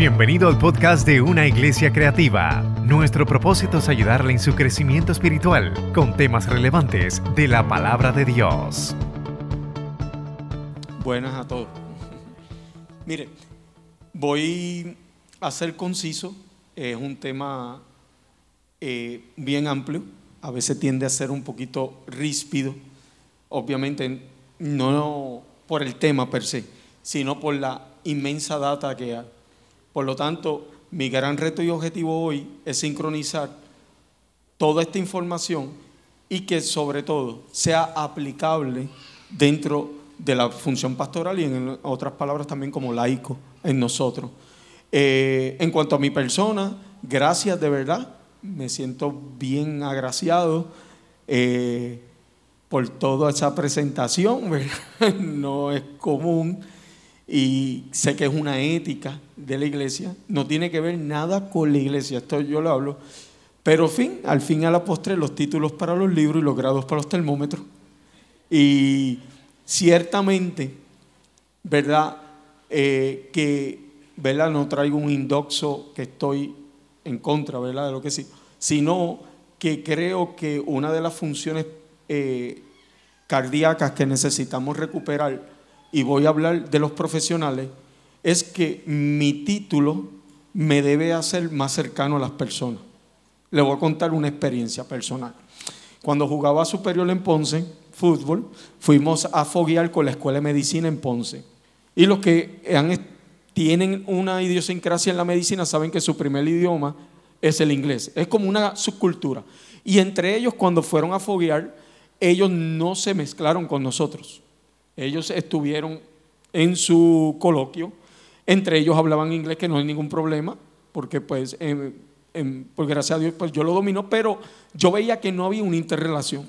Bienvenido al podcast de Una Iglesia Creativa. Nuestro propósito es ayudarle en su crecimiento espiritual con temas relevantes de la palabra de Dios. Buenas a todos. Mire, voy a ser conciso. Es un tema eh, bien amplio. A veces tiende a ser un poquito ríspido. Obviamente no por el tema per se, sino por la inmensa data que hay por lo tanto, mi gran reto y objetivo hoy es sincronizar toda esta información y que sobre todo sea aplicable dentro de la función pastoral y en otras palabras también como laico en nosotros. Eh, en cuanto a mi persona, gracias de verdad, me siento bien agraciado eh, por toda esa presentación, no es común y sé que es una ética de la iglesia, no tiene que ver nada con la iglesia, esto yo lo hablo, pero fin, al fin a la postre los títulos para los libros y los grados para los termómetros. Y ciertamente, ¿verdad? Eh, que, ¿verdad? No traigo un indoxo que estoy en contra, ¿verdad? De lo que sí, sino que creo que una de las funciones eh, cardíacas que necesitamos recuperar y voy a hablar de los profesionales, es que mi título me debe hacer más cercano a las personas. Le voy a contar una experiencia personal. Cuando jugaba superior en Ponce, fútbol, fuimos a foguear con la Escuela de Medicina en Ponce. Y los que tienen una idiosincrasia en la medicina saben que su primer idioma es el inglés. Es como una subcultura. Y entre ellos, cuando fueron a foguear, ellos no se mezclaron con nosotros. Ellos estuvieron en su coloquio, entre ellos hablaban inglés, que no hay ningún problema, porque pues, por gracias a Dios, pues yo lo domino, pero yo veía que no había una interrelación.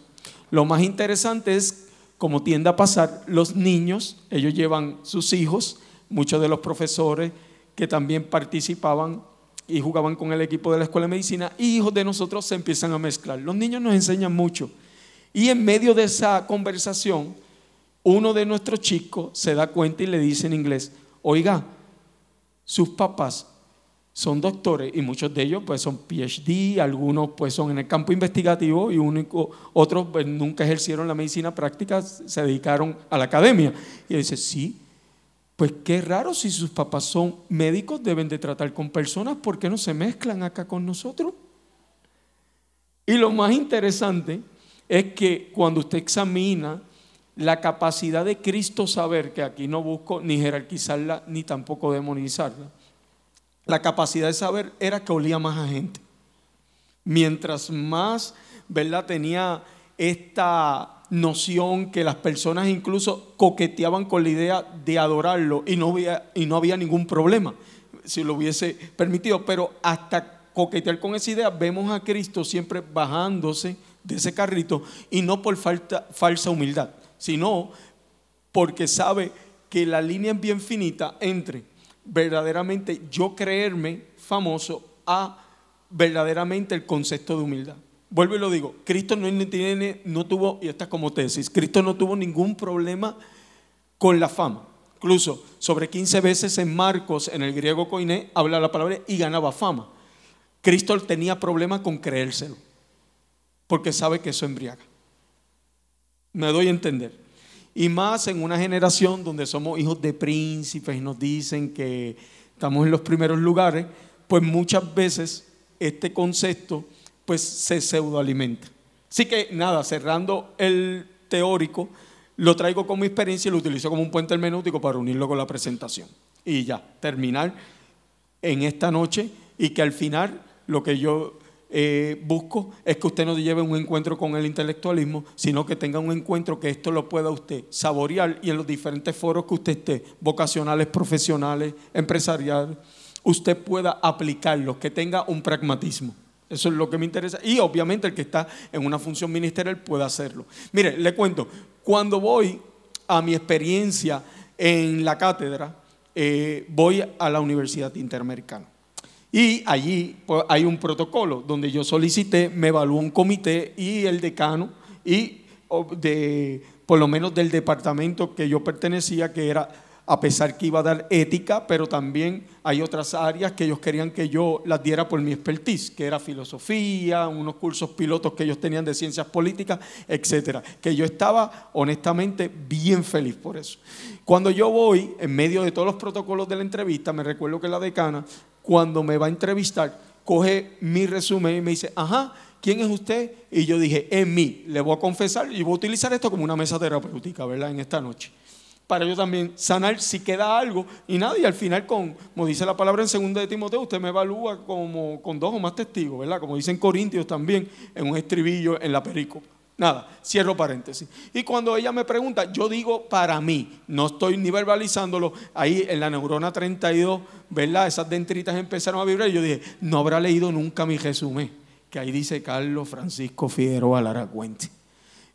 Lo más interesante es, como tiende a pasar, los niños, ellos llevan sus hijos, muchos de los profesores que también participaban y jugaban con el equipo de la escuela de medicina, y hijos de nosotros se empiezan a mezclar. Los niños nos enseñan mucho. Y en medio de esa conversación, uno de nuestros chicos se da cuenta y le dice en inglés, oiga, sus papás son doctores y muchos de ellos pues son PhD, algunos pues son en el campo investigativo y otros pues nunca ejercieron la medicina práctica, se dedicaron a la academia. Y dice, sí, pues qué raro si sus papás son médicos, deben de tratar con personas, ¿por qué no se mezclan acá con nosotros? Y lo más interesante es que cuando usted examina la capacidad de Cristo saber, que aquí no busco ni jerarquizarla ni tampoco demonizarla, la capacidad de saber era que olía más a gente. Mientras más, ¿verdad? Tenía esta noción que las personas incluso coqueteaban con la idea de adorarlo y no había, y no había ningún problema si lo hubiese permitido, pero hasta coquetear con esa idea vemos a Cristo siempre bajándose de ese carrito y no por falta, falsa humildad sino porque sabe que la línea es bien finita entre verdaderamente yo creerme famoso a verdaderamente el concepto de humildad. Vuelvo y lo digo, Cristo no, tiene, no tuvo, y esta es como tesis, Cristo no tuvo ningún problema con la fama. Incluso sobre 15 veces en Marcos, en el griego koiné, habla la palabra y ganaba fama. Cristo tenía problema con creérselo, porque sabe que eso embriaga. Me doy a entender. Y más en una generación donde somos hijos de príncipes y nos dicen que estamos en los primeros lugares, pues muchas veces este concepto pues se pseudoalimenta. Así que nada, cerrando el teórico, lo traigo como experiencia y lo utilizo como un puente hermenéutico para unirlo con la presentación. Y ya, terminar en esta noche y que al final lo que yo eh, busco es que usted no lleve un encuentro con el intelectualismo, sino que tenga un encuentro que esto lo pueda usted saborear y en los diferentes foros que usted esté, vocacionales, profesionales, empresariales, usted pueda aplicarlo, que tenga un pragmatismo. Eso es lo que me interesa. Y obviamente el que está en una función ministerial pueda hacerlo. Mire, le cuento, cuando voy a mi experiencia en la cátedra, eh, voy a la Universidad Interamericana. Y allí pues, hay un protocolo donde yo solicité, me evaluó un comité y el decano y de, por lo menos del departamento que yo pertenecía, que era a pesar que iba a dar ética, pero también hay otras áreas que ellos querían que yo las diera por mi expertise, que era filosofía, unos cursos pilotos que ellos tenían de ciencias políticas, etcétera. Que yo estaba honestamente bien feliz por eso. Cuando yo voy, en medio de todos los protocolos de la entrevista, me recuerdo que la decana, cuando me va a entrevistar, coge mi resumen y me dice, ajá, ¿quién es usted? Y yo dije, en mí. Le voy a confesar y voy a utilizar esto como una mesa terapéutica, ¿verdad? En esta noche. Para yo también sanar si queda algo. Y nada, y al final, con, como dice la palabra en 2 de Timoteo, usted me evalúa como con dos o más testigos, ¿verdad? Como dicen Corintios también, en un estribillo en la pericopa. Nada, cierro paréntesis. Y cuando ella me pregunta, yo digo para mí, no estoy ni verbalizándolo, ahí en la neurona 32, ¿verdad? Esas dentritas empezaron a vibrar y yo dije, no habrá leído nunca mi resumen, que ahí dice Carlos Francisco Figueroa Lara Cuente.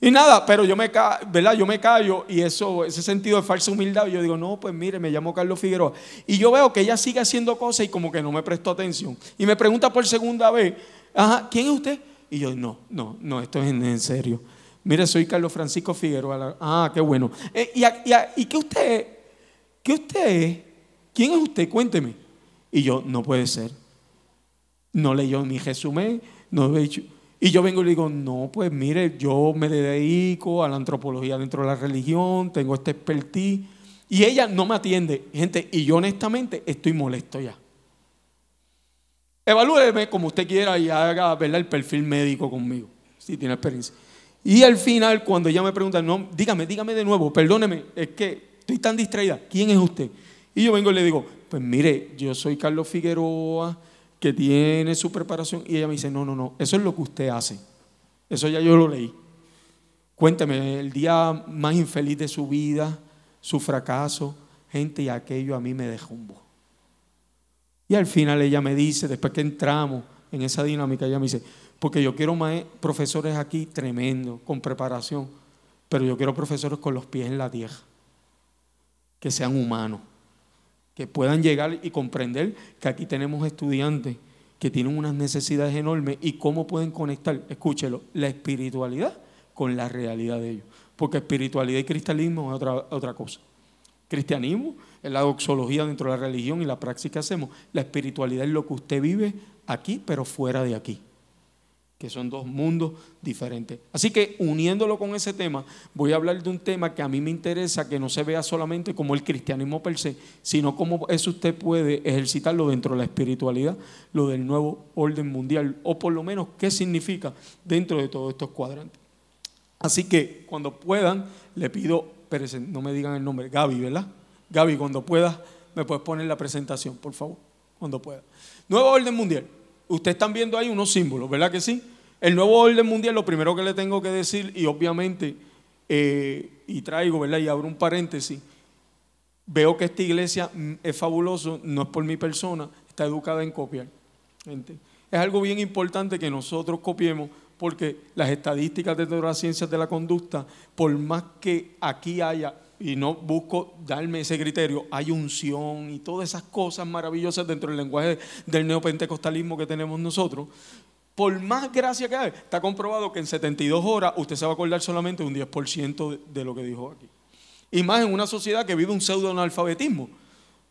Y nada, pero yo me, ¿verdad? yo me callo y eso, ese sentido de falsa humildad, yo digo, no, pues mire, me llamo Carlos Figueroa. Y yo veo que ella sigue haciendo cosas y como que no me prestó atención. Y me pregunta por segunda vez, ajá, ¿quién es usted? Y yo, no, no, no, esto es en, serio. Mire, soy Carlos Francisco Figueroa. Ah, qué bueno. Eh, y, y, qué usted, qué usted? ¿Quién es usted? Cuénteme. Y yo, no puede ser. No leyó mi resumen, no he dicho. Y yo vengo y le digo, no, pues mire, yo me dedico a la antropología dentro de la religión, tengo este expertise. Y ella no me atiende, gente, y yo honestamente estoy molesto ya. Evalúeme como usted quiera y haga el perfil médico conmigo, si tiene experiencia. Y al final, cuando ella me pregunta, no, dígame, dígame de nuevo, perdóneme, es que estoy tan distraída, ¿quién es usted? Y yo vengo y le digo, pues mire, yo soy Carlos Figueroa, que tiene su preparación. Y ella me dice, no, no, no, eso es lo que usted hace. Eso ya yo lo leí. Cuénteme, el día más infeliz de su vida, su fracaso, gente, y aquello a mí me dejó un y al final ella me dice, después que entramos en esa dinámica, ella me dice, porque yo quiero profesores aquí tremendos, con preparación, pero yo quiero profesores con los pies en la tierra, que sean humanos, que puedan llegar y comprender que aquí tenemos estudiantes que tienen unas necesidades enormes y cómo pueden conectar, escúchelo, la espiritualidad con la realidad de ellos. Porque espiritualidad y cristianismo es otra, otra cosa. Cristianismo la doxología dentro de la religión y la praxis que hacemos. La espiritualidad es lo que usted vive aquí, pero fuera de aquí. Que son dos mundos diferentes. Así que uniéndolo con ese tema, voy a hablar de un tema que a mí me interesa, que no se vea solamente como el cristianismo per se, sino como eso usted puede ejercitarlo dentro de la espiritualidad, lo del nuevo orden mundial, o por lo menos qué significa dentro de todos estos cuadrantes. Así que cuando puedan, le pido no me digan el nombre, Gaby, ¿verdad? Gaby, cuando puedas, me puedes poner la presentación, por favor, cuando pueda. Nuevo orden mundial. Ustedes están viendo ahí unos símbolos, ¿verdad que sí? El nuevo orden mundial, lo primero que le tengo que decir, y obviamente, eh, y traigo, ¿verdad? Y abro un paréntesis, veo que esta iglesia mm, es fabuloso, no es por mi persona, está educada en copiar. Es algo bien importante que nosotros copiemos porque las estadísticas de las ciencias de la conducta, por más que aquí haya, y no busco darme ese criterio, hay unción y todas esas cosas maravillosas dentro del lenguaje del neopentecostalismo que tenemos nosotros, por más gracia que haya, está comprobado que en 72 horas usted se va a acordar solamente un 10% de lo que dijo aquí. Y más en una sociedad que vive un pseudo-analfabetismo.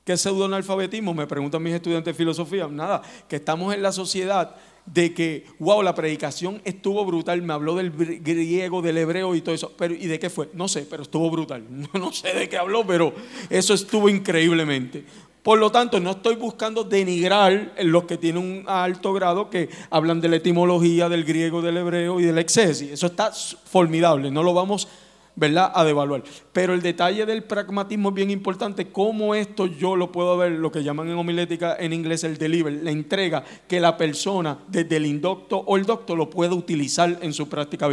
¿Qué es pseudo-analfabetismo? Me preguntan mis estudiantes de filosofía. Nada, que estamos en la sociedad de que, wow, la predicación estuvo brutal, me habló del griego, del hebreo y todo eso, pero ¿y de qué fue? No sé, pero estuvo brutal. No sé de qué habló, pero eso estuvo increíblemente. Por lo tanto, no estoy buscando denigrar los que tienen un alto grado que hablan de la etimología del griego, del hebreo y del excesis. Eso está formidable, no lo vamos a ¿verdad? A devaluar. Pero el detalle del pragmatismo es bien importante, cómo esto yo lo puedo ver, lo que llaman en homilética en inglés el deliver, la entrega que la persona desde el indocto o el doctor lo puede utilizar en su práctica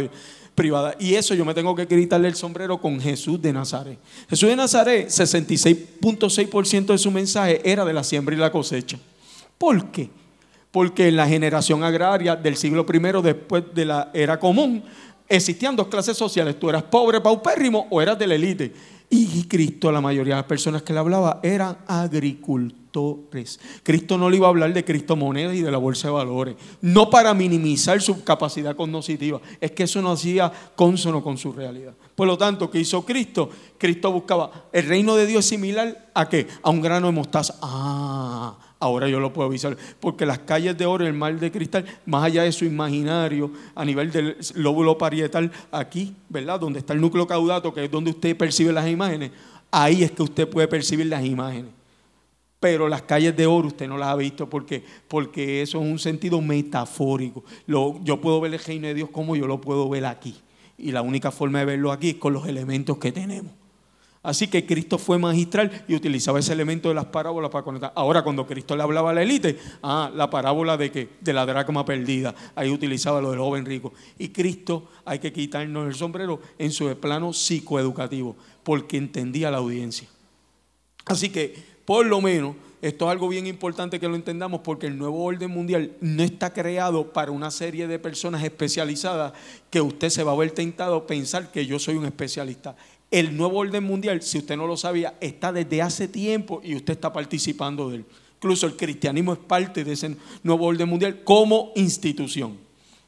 privada. Y eso yo me tengo que quitarle el sombrero con Jesús de Nazaret. Jesús de Nazaret, 66.6% de su mensaje era de la siembra y la cosecha. ¿Por qué? Porque en la generación agraria del siglo I después de la era común, existían dos clases sociales. Tú eras pobre, paupérrimo o eras de la élite. Y Cristo, la mayoría de las personas que le hablaba eran agricultores. Cristo no le iba a hablar de criptomonedas y de la bolsa de valores, no para minimizar su capacidad cognitiva, es que eso no hacía consono con su realidad. Por lo tanto, ¿qué hizo Cristo? Cristo buscaba, el reino de Dios similar a qué? A un grano de mostaza. Ah, ahora yo lo puedo avisar, porque las calles de oro, el mar de cristal, más allá de su imaginario, a nivel del lóbulo parietal, aquí, ¿verdad? Donde está el núcleo caudato, que es donde usted percibe las imágenes, ahí es que usted puede percibir las imágenes. Pero las calles de oro usted no las ha visto porque, porque eso es un sentido metafórico. yo puedo ver el reino de Dios como yo lo puedo ver aquí. Y la única forma de verlo aquí es con los elementos que tenemos. Así que Cristo fue magistral y utilizaba ese elemento de las parábolas para conectar. Ahora, cuando Cristo le hablaba a la élite, ah, la parábola de que de la dracma perdida, ahí utilizaba lo del joven rico. Y Cristo hay que quitarnos el sombrero en su plano psicoeducativo, porque entendía la audiencia. Así que, por lo menos, esto es algo bien importante que lo entendamos porque el nuevo orden mundial no está creado para una serie de personas especializadas que usted se va a ver tentado a pensar que yo soy un especialista. El nuevo orden mundial, si usted no lo sabía, está desde hace tiempo y usted está participando de él. Incluso el cristianismo es parte de ese nuevo orden mundial como institución.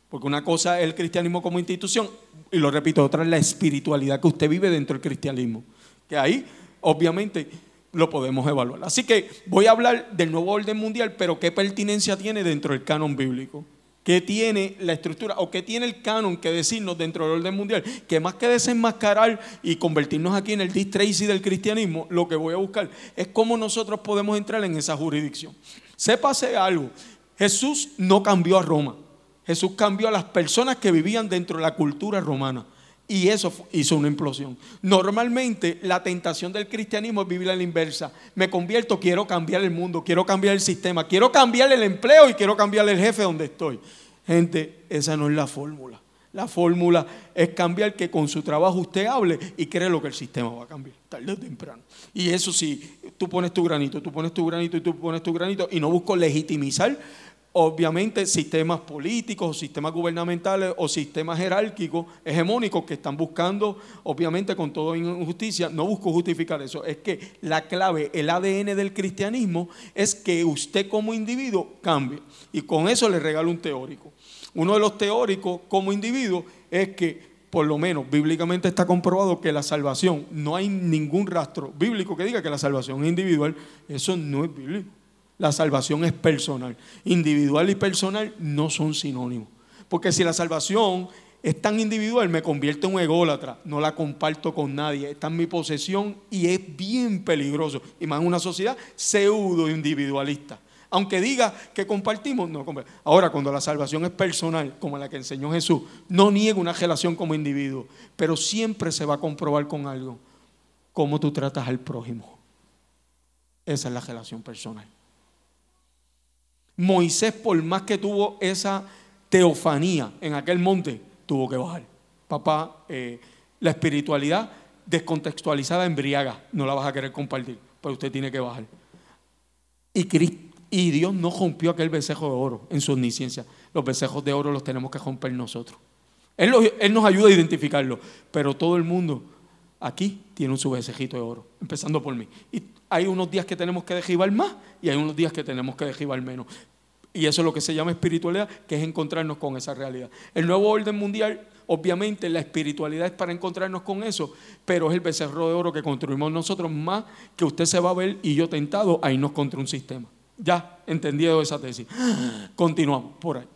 Porque una cosa es el cristianismo como institución, y lo repito, otra es la espiritualidad que usted vive dentro del cristianismo. Que ahí, obviamente, lo podemos evaluar. Así que voy a hablar del nuevo orden mundial, pero qué pertinencia tiene dentro del canon bíblico. ¿Qué tiene la estructura o qué tiene el canon que decirnos dentro del orden mundial? Que más que desenmascarar y convertirnos aquí en el Tracy del cristianismo, lo que voy a buscar es cómo nosotros podemos entrar en esa jurisdicción. Sépase algo, Jesús no cambió a Roma, Jesús cambió a las personas que vivían dentro de la cultura romana. Y eso hizo una implosión. Normalmente la tentación del cristianismo es vivir a la inversa. Me convierto, quiero cambiar el mundo, quiero cambiar el sistema, quiero cambiar el empleo y quiero cambiar el jefe donde estoy. Gente, esa no es la fórmula. La fórmula es cambiar que con su trabajo usted hable y cree lo que el sistema va a cambiar, tarde o temprano. Y eso sí, tú pones tu granito, tú pones tu granito y tú pones tu granito y no busco legitimizar obviamente sistemas políticos, sistemas gubernamentales o sistemas jerárquicos, hegemónicos que están buscando, obviamente con toda injusticia, no busco justificar eso, es que la clave, el ADN del cristianismo es que usted como individuo cambie. Y con eso le regalo un teórico. Uno de los teóricos como individuo es que por lo menos bíblicamente está comprobado que la salvación, no hay ningún rastro bíblico que diga que la salvación es individual, eso no es bíblico. La salvación es personal. Individual y personal no son sinónimos. Porque si la salvación es tan individual, me convierte en un ególatra. No la comparto con nadie. Está en mi posesión y es bien peligroso. Y más en una sociedad pseudo individualista. Aunque diga que compartimos, no compartimos. Ahora, cuando la salvación es personal, como la que enseñó Jesús, no niega una relación como individuo, pero siempre se va a comprobar con algo. Cómo tú tratas al prójimo. Esa es la relación personal. Moisés, por más que tuvo esa teofanía en aquel monte, tuvo que bajar. Papá, eh, la espiritualidad descontextualizada embriaga, no la vas a querer compartir, pero usted tiene que bajar. Y, y Dios no rompió aquel besejo de oro en su omnisciencia. Los besejos de oro los tenemos que romper nosotros. Él, él nos ayuda a identificarlo, pero todo el mundo aquí tiene un su besejito de oro, empezando por mí. Hay unos días que tenemos que dejivar más y hay unos días que tenemos que dejivar menos. Y eso es lo que se llama espiritualidad, que es encontrarnos con esa realidad. El nuevo orden mundial, obviamente la espiritualidad es para encontrarnos con eso, pero es el becerro de oro que construimos nosotros más que usted se va a ver y yo tentado a irnos contra un sistema. Ya, entendido esa tesis. Continuamos por ahí.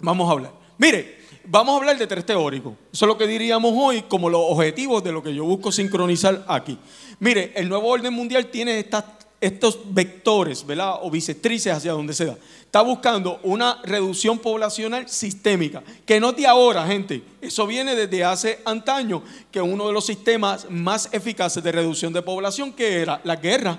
Vamos a hablar. Mire, vamos a hablar de tres teóricos. Eso es lo que diríamos hoy como los objetivos de lo que yo busco sincronizar aquí. Mire, el nuevo orden mundial tiene estos vectores, ¿verdad? O bisectrices hacia donde se da. Está buscando una reducción poblacional sistémica, que no de ahora, gente. Eso viene desde hace antaño, que uno de los sistemas más eficaces de reducción de población, que era la guerra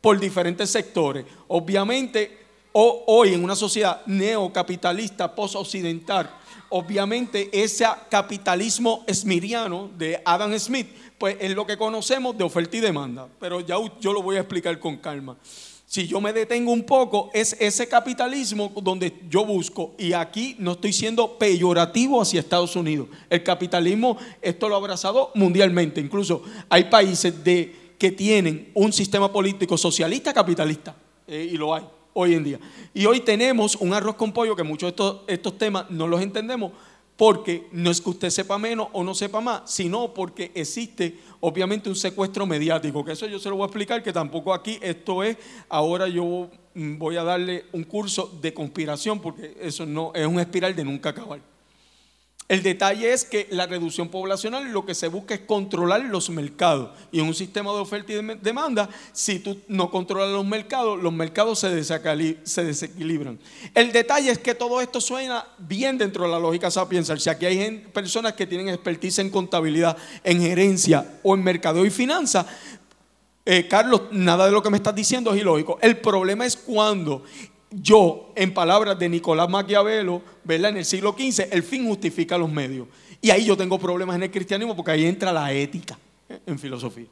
por diferentes sectores. Obviamente, hoy en una sociedad neocapitalista, post-occidental, obviamente ese capitalismo esmiriano de Adam Smith pues es lo que conocemos de oferta y demanda. Pero ya yo lo voy a explicar con calma. Si yo me detengo un poco, es ese capitalismo donde yo busco, y aquí no estoy siendo peyorativo hacia Estados Unidos. El capitalismo, esto lo ha abrazado mundialmente. Incluso hay países de que tienen un sistema político socialista capitalista, eh, y lo hay hoy en día. Y hoy tenemos un arroz con pollo que muchos de estos, estos temas no los entendemos porque no es que usted sepa menos o no sepa más, sino porque existe obviamente un secuestro mediático, que eso yo se lo voy a explicar, que tampoco aquí esto es, ahora yo voy a darle un curso de conspiración, porque eso no es un espiral de nunca acabar. El detalle es que la reducción poblacional lo que se busca es controlar los mercados. Y en un sistema de oferta y demanda, si tú no controlas los mercados, los mercados se, desequilibran. El detalle es que todo esto suena bien dentro de la lógica sapiensal. Si aquí hay personas que tienen expertise en contabilidad, en gerencia o en mercado y finanzas, eh, Carlos, nada de lo que me estás diciendo es ilógico. El problema es cuando yo, en palabras de Nicolás Maquiavelo, ¿verdad? En el siglo XV, el fin justifica los medios. Y ahí yo tengo problemas en el cristianismo porque ahí entra la ética ¿eh? en filosofía.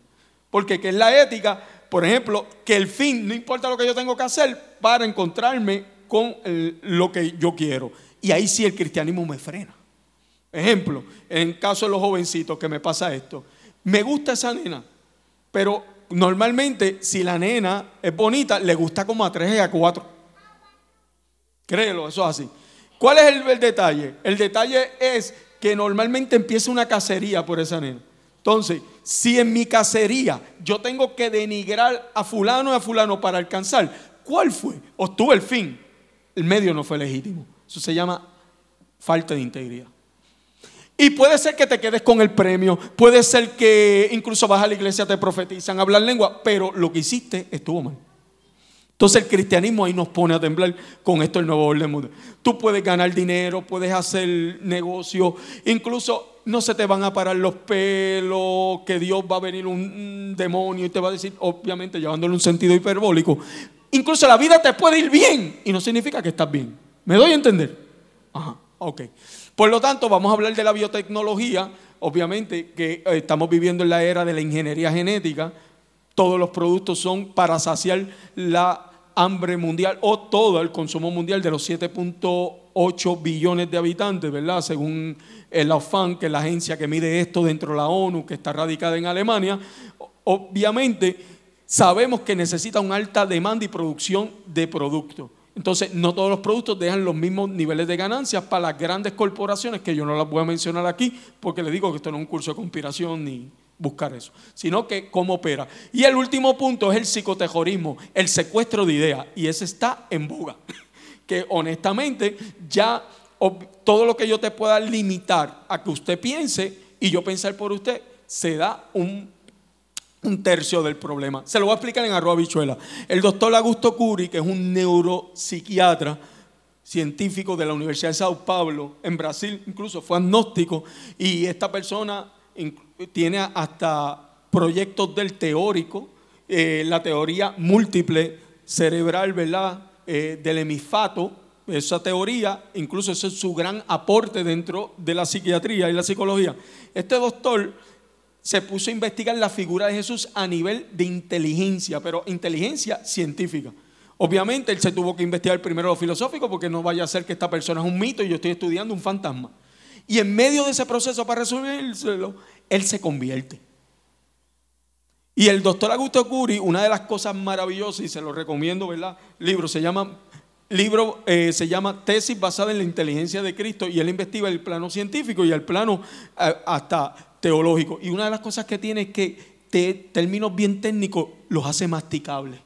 Porque ¿qué es la ética? Por ejemplo, que el fin, no importa lo que yo tengo que hacer para encontrarme con lo que yo quiero. Y ahí sí el cristianismo me frena. Ejemplo, en caso de los jovencitos que me pasa esto. Me gusta esa nena, pero normalmente si la nena es bonita, le gusta como a tres y a cuatro. Créelo, eso es así. ¿Cuál es el, detalle? El detalle es que normalmente empieza una cacería por esa nena. Entonces, si en mi cacería yo tengo que denigrar a fulano y a fulano para alcanzar, ¿cuál fue? Obtuve el fin. El medio no fue legítimo. Eso se llama falta de integridad. Y puede ser que te quedes con el premio, puede ser que incluso vas a la iglesia, te profetizan, hablar lengua, pero lo que hiciste estuvo mal. Entonces el cristianismo ahí nos pone a temblar con esto el nuevo orden mundial. Tú puedes ganar dinero, puedes hacer negocio, incluso no se te van a parar los pelos, que Dios va a venir un demonio y te va a decir, obviamente llevándole un sentido hiperbólico. Incluso la vida te puede ir bien y no significa que estás bien. ¿Me doy a entender? Ajá, ok. Por lo tanto, vamos a hablar de la biotecnología. Obviamente que eh, estamos viviendo en la era de la ingeniería genética. Todos los productos son para saciar la hambre mundial o todo el consumo mundial de los 7.8 billones de habitantes, ¿verdad? Según el OFAN, que es la agencia que mide esto dentro de la ONU, que está radicada en Alemania, obviamente sabemos que necesita una alta demanda y producción de productos. Entonces, no todos los productos dejan los mismos niveles de ganancias para las grandes corporaciones, que yo no las voy a mencionar aquí, porque le digo que esto no es un curso de conspiración ni, buscar eso, sino que cómo opera. Y el último punto es el psicotejorismo, el secuestro de ideas, y ese está en boga. Que honestamente ya todo lo que yo te pueda limitar a que usted piense y yo pensar por usted, se da un, un tercio del problema. Se lo voy a explicar en arroba bichuela. El doctor Augusto Curi, que es un neuropsiquiatra, científico de la Universidad de Sao Paulo, en Brasil, incluso fue agnóstico, y esta persona tiene hasta proyectos del teórico, eh, la teoría múltiple cerebral, ¿verdad? Eh, del hemisfato, esa teoría, incluso es su gran aporte dentro de la psiquiatría y la psicología. Este doctor se puso a investigar la figura de Jesús a nivel de inteligencia, pero inteligencia científica. Obviamente él se tuvo que investigar primero lo filosófico porque no vaya a ser que esta persona es un mito y yo estoy estudiando un fantasma. Y en medio de ese proceso para resolvérselo, él se convierte. Y el doctor Augusto Curi, una de las cosas maravillosas, y se lo recomiendo, ¿verdad? Libro se llama, libro, eh, se llama Tesis basada en la inteligencia de Cristo, y él investiga el plano científico y el plano eh, hasta teológico. Y una de las cosas que tiene es que te, términos bien técnicos los hace masticables,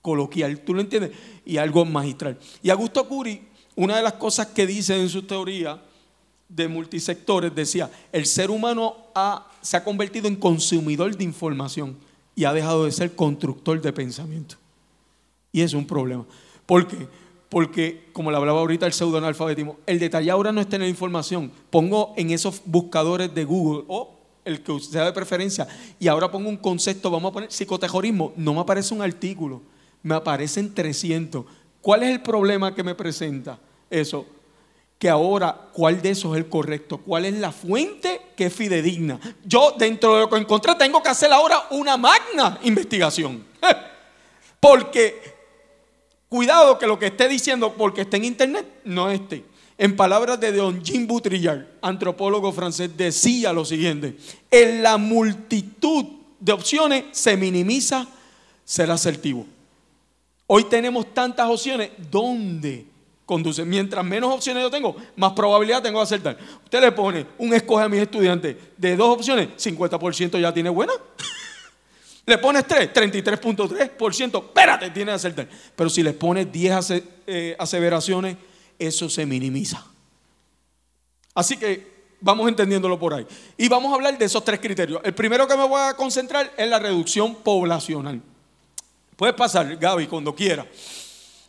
coloquial, ¿tú lo entiendes? Y algo magistral. Y Augusto Curi, una de las cosas que dice en su teoría, de multisectores decía, el ser humano se ha convertido en consumidor de información y ha dejado de ser constructor de pensamiento. Y es un problema. ¿Por qué? Porque, como le hablaba ahorita el pseudoanalfabetismo, el detalle ahora no es tener información. Pongo en esos buscadores de Google o el que sea de preferencia y ahora pongo un concepto, vamos a poner psicotejorismo, no me aparece un artículo, me aparecen 300. ¿Cuál es el problema que me presenta eso? Que ahora cuál de esos es el correcto, cuál es la fuente que es fidedigna. Yo dentro de lo que encontré tengo que hacer ahora una magna investigación. Porque cuidado que lo que esté diciendo porque esté en internet no esté. En palabras de Don Jean Boutrillard, antropólogo francés, decía lo siguiente, en la multitud de opciones, se minimiza ser asertivo. Hoy tenemos tantas opciones, ¿dónde conduce? Mientras menos opciones yo tengo, más probabilidad tengo de acertar. Usted le pone un escoge a mis estudiantes de dos opciones, 50% ya tiene buena. Le pones 3, 33.3%, espérate, tiene que acertar. Pero si le pones 10 eh, aseveraciones, eso se minimiza. Así que vamos entendiéndolo por ahí. Y vamos a hablar de esos tres criterios. El primero que me voy a concentrar es la reducción poblacional. Puedes pasar, Gaby, cuando quiera.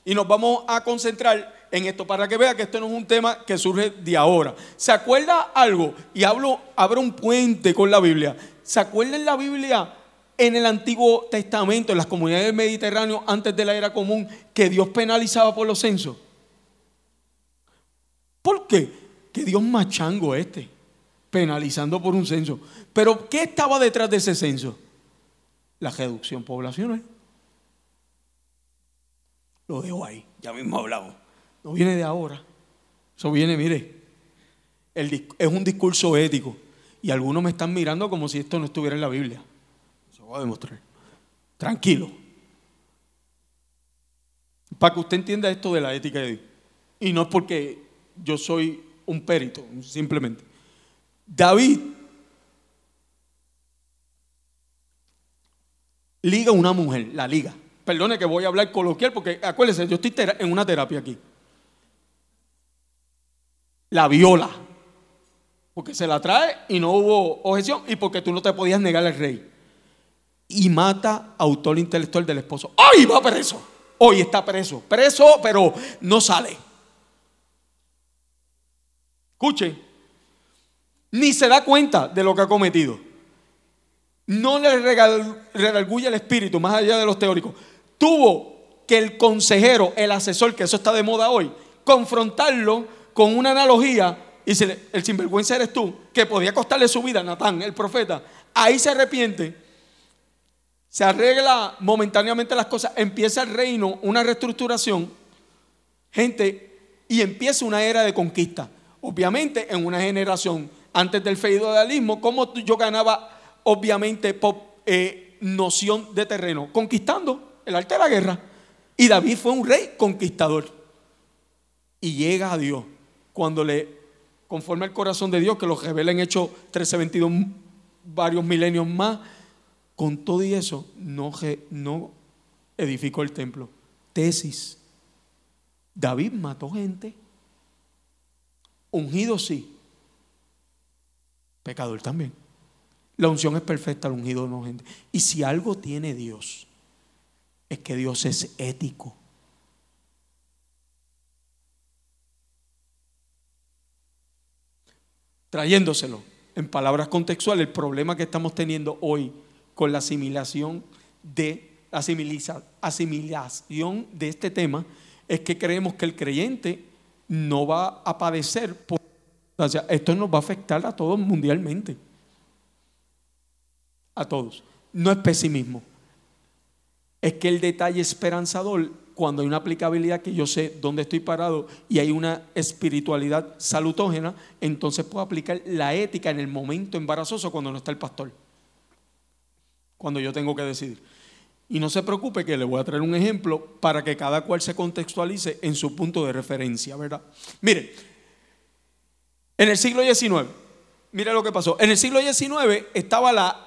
Y nos vamos a concentrar en esto para que vea que esto no es un tema que surge de ahora. ¿Se acuerda algo? Y hablo, abro un puente con la Biblia. ¿Se acuerda en la Biblia en el Antiguo Testamento, en las comunidades del Mediterráneo, antes de la era común, que Dios penalizaba por los censos? ¿Por qué? Que Dios machango este, penalizando por un censo. Pero ¿qué estaba detrás de ese censo? La reducción poblacional. Lo dejo ahí, ya mismo hablamos. No viene de ahora. Eso viene, mire, es un discurso ético. Y algunos me están mirando como si esto no estuviera en la Biblia. Se voy a demostrar. Tranquilo. Para que usted entienda esto de la ética de Dios. Y no es porque yo soy un perito, simplemente. David liga una mujer, la liga. Perdone que voy a hablar coloquial porque acuérdense, yo estoy en una terapia aquí. La viola. Porque se la trae y no hubo objeción y porque tú no te podías negar al rey. Y mata autor intelectual del esposo. ¡Hoy va preso! Hoy está preso. Preso, pero no sale. Escuche. Ni se da cuenta de lo que ha cometido. No le redarguye el espíritu, más allá de los teóricos tuvo que el consejero, el asesor, que eso está de moda hoy, confrontarlo con una analogía y se el sinvergüenza eres tú, que podía costarle su vida, Natán, el profeta. Ahí se arrepiente, se arregla momentáneamente las cosas, empieza el reino, una reestructuración, gente, y empieza una era de conquista. Obviamente, en una generación antes del feudalismo, ¿cómo yo ganaba, obviamente, eh, noción de terreno? Conquistando el arte de la guerra. Y David fue un rey conquistador. Y llega a Dios cuando le conforme el corazón de Dios, que lo revela en Hechos 13:22, varios milenios más. Con todo y eso, no, no edificó el templo. Tesis. David mató gente. Ungido sí. Pecador también. La unción es perfecta, el ungido no gente. Y si algo tiene Dios, es que Dios es ético. Trayéndoselo en palabras contextuales, el problema que estamos teniendo hoy con la asimilación de asimilación de este tema es que creemos que el creyente no va a padecer por esto nos va a afectar a todos mundialmente. A todos. No es pesimismo es que el detalle esperanzador, cuando hay una aplicabilidad que yo sé dónde estoy parado y hay una espiritualidad salutógena, entonces puedo aplicar la ética en el momento embarazoso cuando no está el pastor. Cuando yo tengo que decidir. Y no se preocupe que le voy a traer un ejemplo para que cada cual se contextualice en su punto de referencia, ¿verdad? Mire, en el siglo XIX, mire lo que pasó. En el siglo XIX estaba la,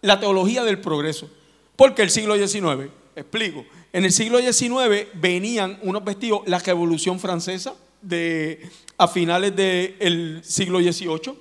la teología del progreso. Porque el siglo XIX, explico, en el siglo XIX venían unos vestidos, la Revolución Francesa de, a finales del siglo XVIII,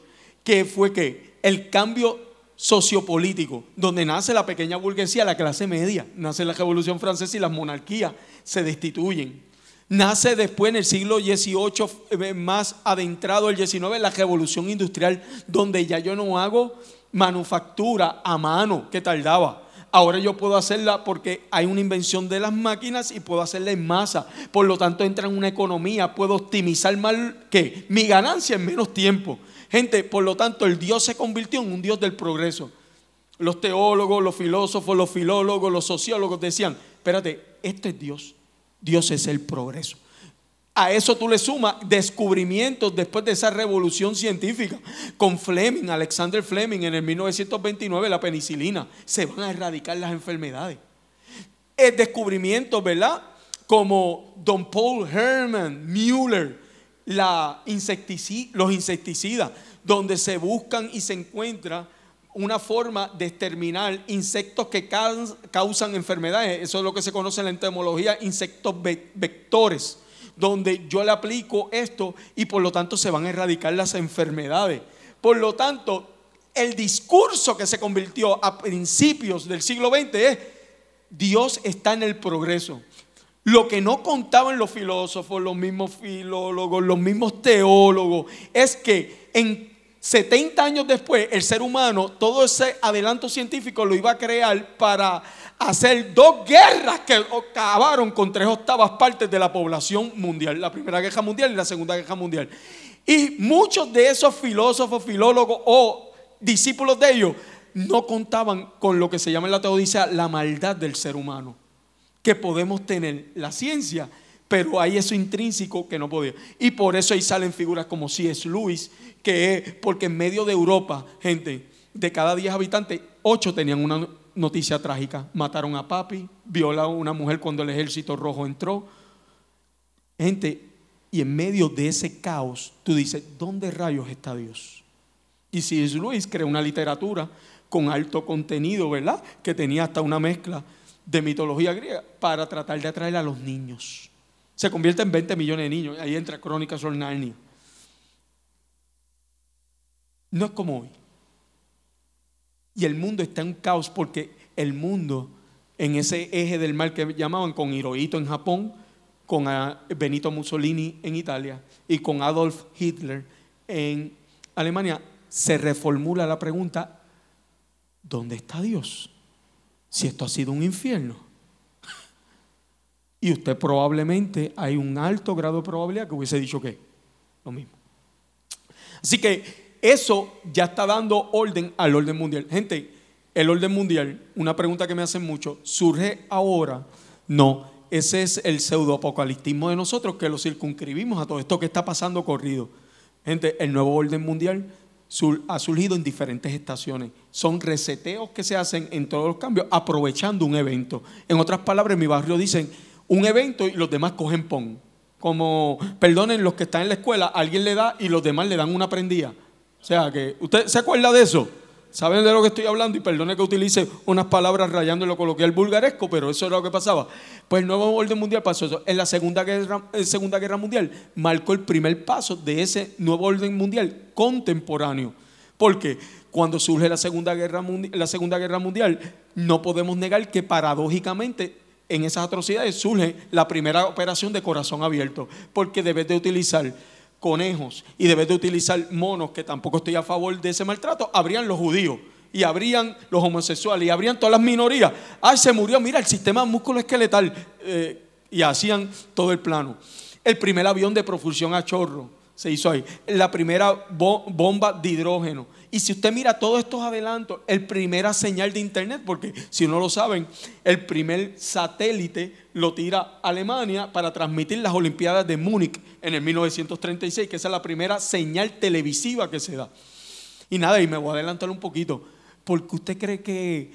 que fue que el cambio sociopolítico, donde nace la pequeña burguesía, la clase media, nace la Revolución Francesa y las monarquías se destituyen. Nace después en el siglo XVIII, eh, más adentrado el XIX, la revolución industrial, donde ya yo no hago manufactura a mano que tardaba. Ahora yo puedo hacerla porque hay una invención de las máquinas y puedo hacerla en masa. Por lo tanto, entra en una economía, puedo optimizar mal que mi ganancia en menos tiempo. Gente, por lo tanto, el Dios se convirtió en un Dios del progreso. Los teólogos, los filósofos, los filólogos, los sociólogos decían, espérate, este es Dios. Dios es el progreso. A eso tú le sumas descubrimientos después de esa revolución científica. Con Fleming, Alexander Fleming, en el 1929, la penicilina. Se van a erradicar las enfermedades. El descubrimiento, ¿verdad? Como Don Paul Herman, Mueller, los insecticidas, donde se buscan y se encuentra una forma de exterminar insectos que causan enfermedades. Eso es lo que se conoce en la entomología, insectos vectores donde yo le aplico esto y por lo tanto se van a erradicar las enfermedades. Por lo tanto, el discurso que se convirtió a principios del siglo XX es, Dios está en el progreso. Lo que no contaban los filósofos, los mismos filólogos, los mismos teólogos, es que en 70 años después el ser humano todo ese adelanto científico lo iba a crear para hacer dos guerras que acabaron con tres octavas partes de la población mundial, la Primera Guerra Mundial y la Segunda Guerra Mundial. Y muchos de esos filósofos, filólogos o discípulos de ellos no contaban con lo que se llama en la teodicea la maldad del ser humano, que podemos tener la ciencia, pero hay eso intrínseco que no podía. Y por eso ahí salen figuras como C.S. Lewis, que es porque en medio de Europa, gente, de cada 10 habitantes, 8 tenían una noticia trágica. Mataron a papi, violaron a una mujer cuando el ejército rojo entró. Gente, y en medio de ese caos, tú dices, ¿dónde rayos está Dios? Y si es Luis crea una literatura con alto contenido, ¿verdad? Que tenía hasta una mezcla de mitología griega para tratar de atraer a los niños. Se convierte en 20 millones de niños. Ahí entra Crónicas sobre Narnia. No es como hoy. Y el mundo está en caos porque el mundo, en ese eje del mal que llamaban con Hirohito en Japón, con Benito Mussolini en Italia y con Adolf Hitler en Alemania, se reformula la pregunta, ¿dónde está Dios? Si esto ha sido un infierno. Y usted probablemente hay un alto grado de probabilidad que hubiese dicho que lo mismo. Así que eso ya está dando orden al orden mundial. Gente, el orden mundial, una pregunta que me hacen mucho, ¿surge ahora? No, ese es el pseudoapocalistismo de nosotros que lo circunscribimos a todo esto que está pasando corrido. Gente, el nuevo orden mundial ha surgido en diferentes estaciones. Son reseteos que se hacen en todos los cambios aprovechando un evento. En otras palabras, en mi barrio dicen un evento y los demás cogen pon. Como, perdonen los que están en la escuela, alguien le da y los demás le dan una prendida. O sea que, ¿usted se acuerda de eso? ¿Saben de lo que estoy hablando? Y perdone que utilice unas palabras rayando lo coloquial vulgaresco, pero eso era lo que pasaba. Pues el nuevo orden mundial pasó eso. En la Segunda Guerra, eh, Segunda Guerra Mundial marcó el primer paso de ese nuevo orden mundial contemporáneo. Porque cuando surge la Segunda Guerra, la Segunda Guerra Mundial, no podemos negar que paradójicamente en esas atrocidades surge la primera operación de corazón abierto. Porque debes de utilizar conejos y debes de utilizar monos, que tampoco estoy a favor de ese maltrato, habrían los judíos y habrían los homosexuales y habrían todas las minorías. Ay, se murió, mira, el sistema músculo esqueletal. Eh, y hacían todo el plano. El primer avión de propulsión a chorro se hizo ahí. La primera bomba de hidrógeno. Y si usted mira todos estos adelantos, el primera señal de internet, porque si no lo saben, el primer satélite lo tira Alemania para transmitir las Olimpiadas de Múnich en el 1936, que esa es la primera señal televisiva que se da. Y nada, y me voy a adelantar un poquito, porque usted cree que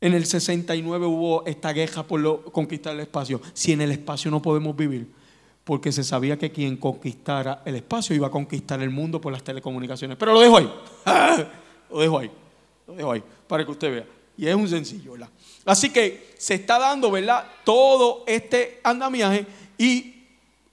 en el 69 hubo esta guerra por conquistar el espacio, si en el espacio no podemos vivir porque se sabía que quien conquistara el espacio iba a conquistar el mundo por las telecomunicaciones. Pero lo dejo ahí, lo dejo ahí, lo dejo ahí, para que usted vea. Y es un sencillo, ¿verdad? Así que se está dando, ¿verdad? Todo este andamiaje y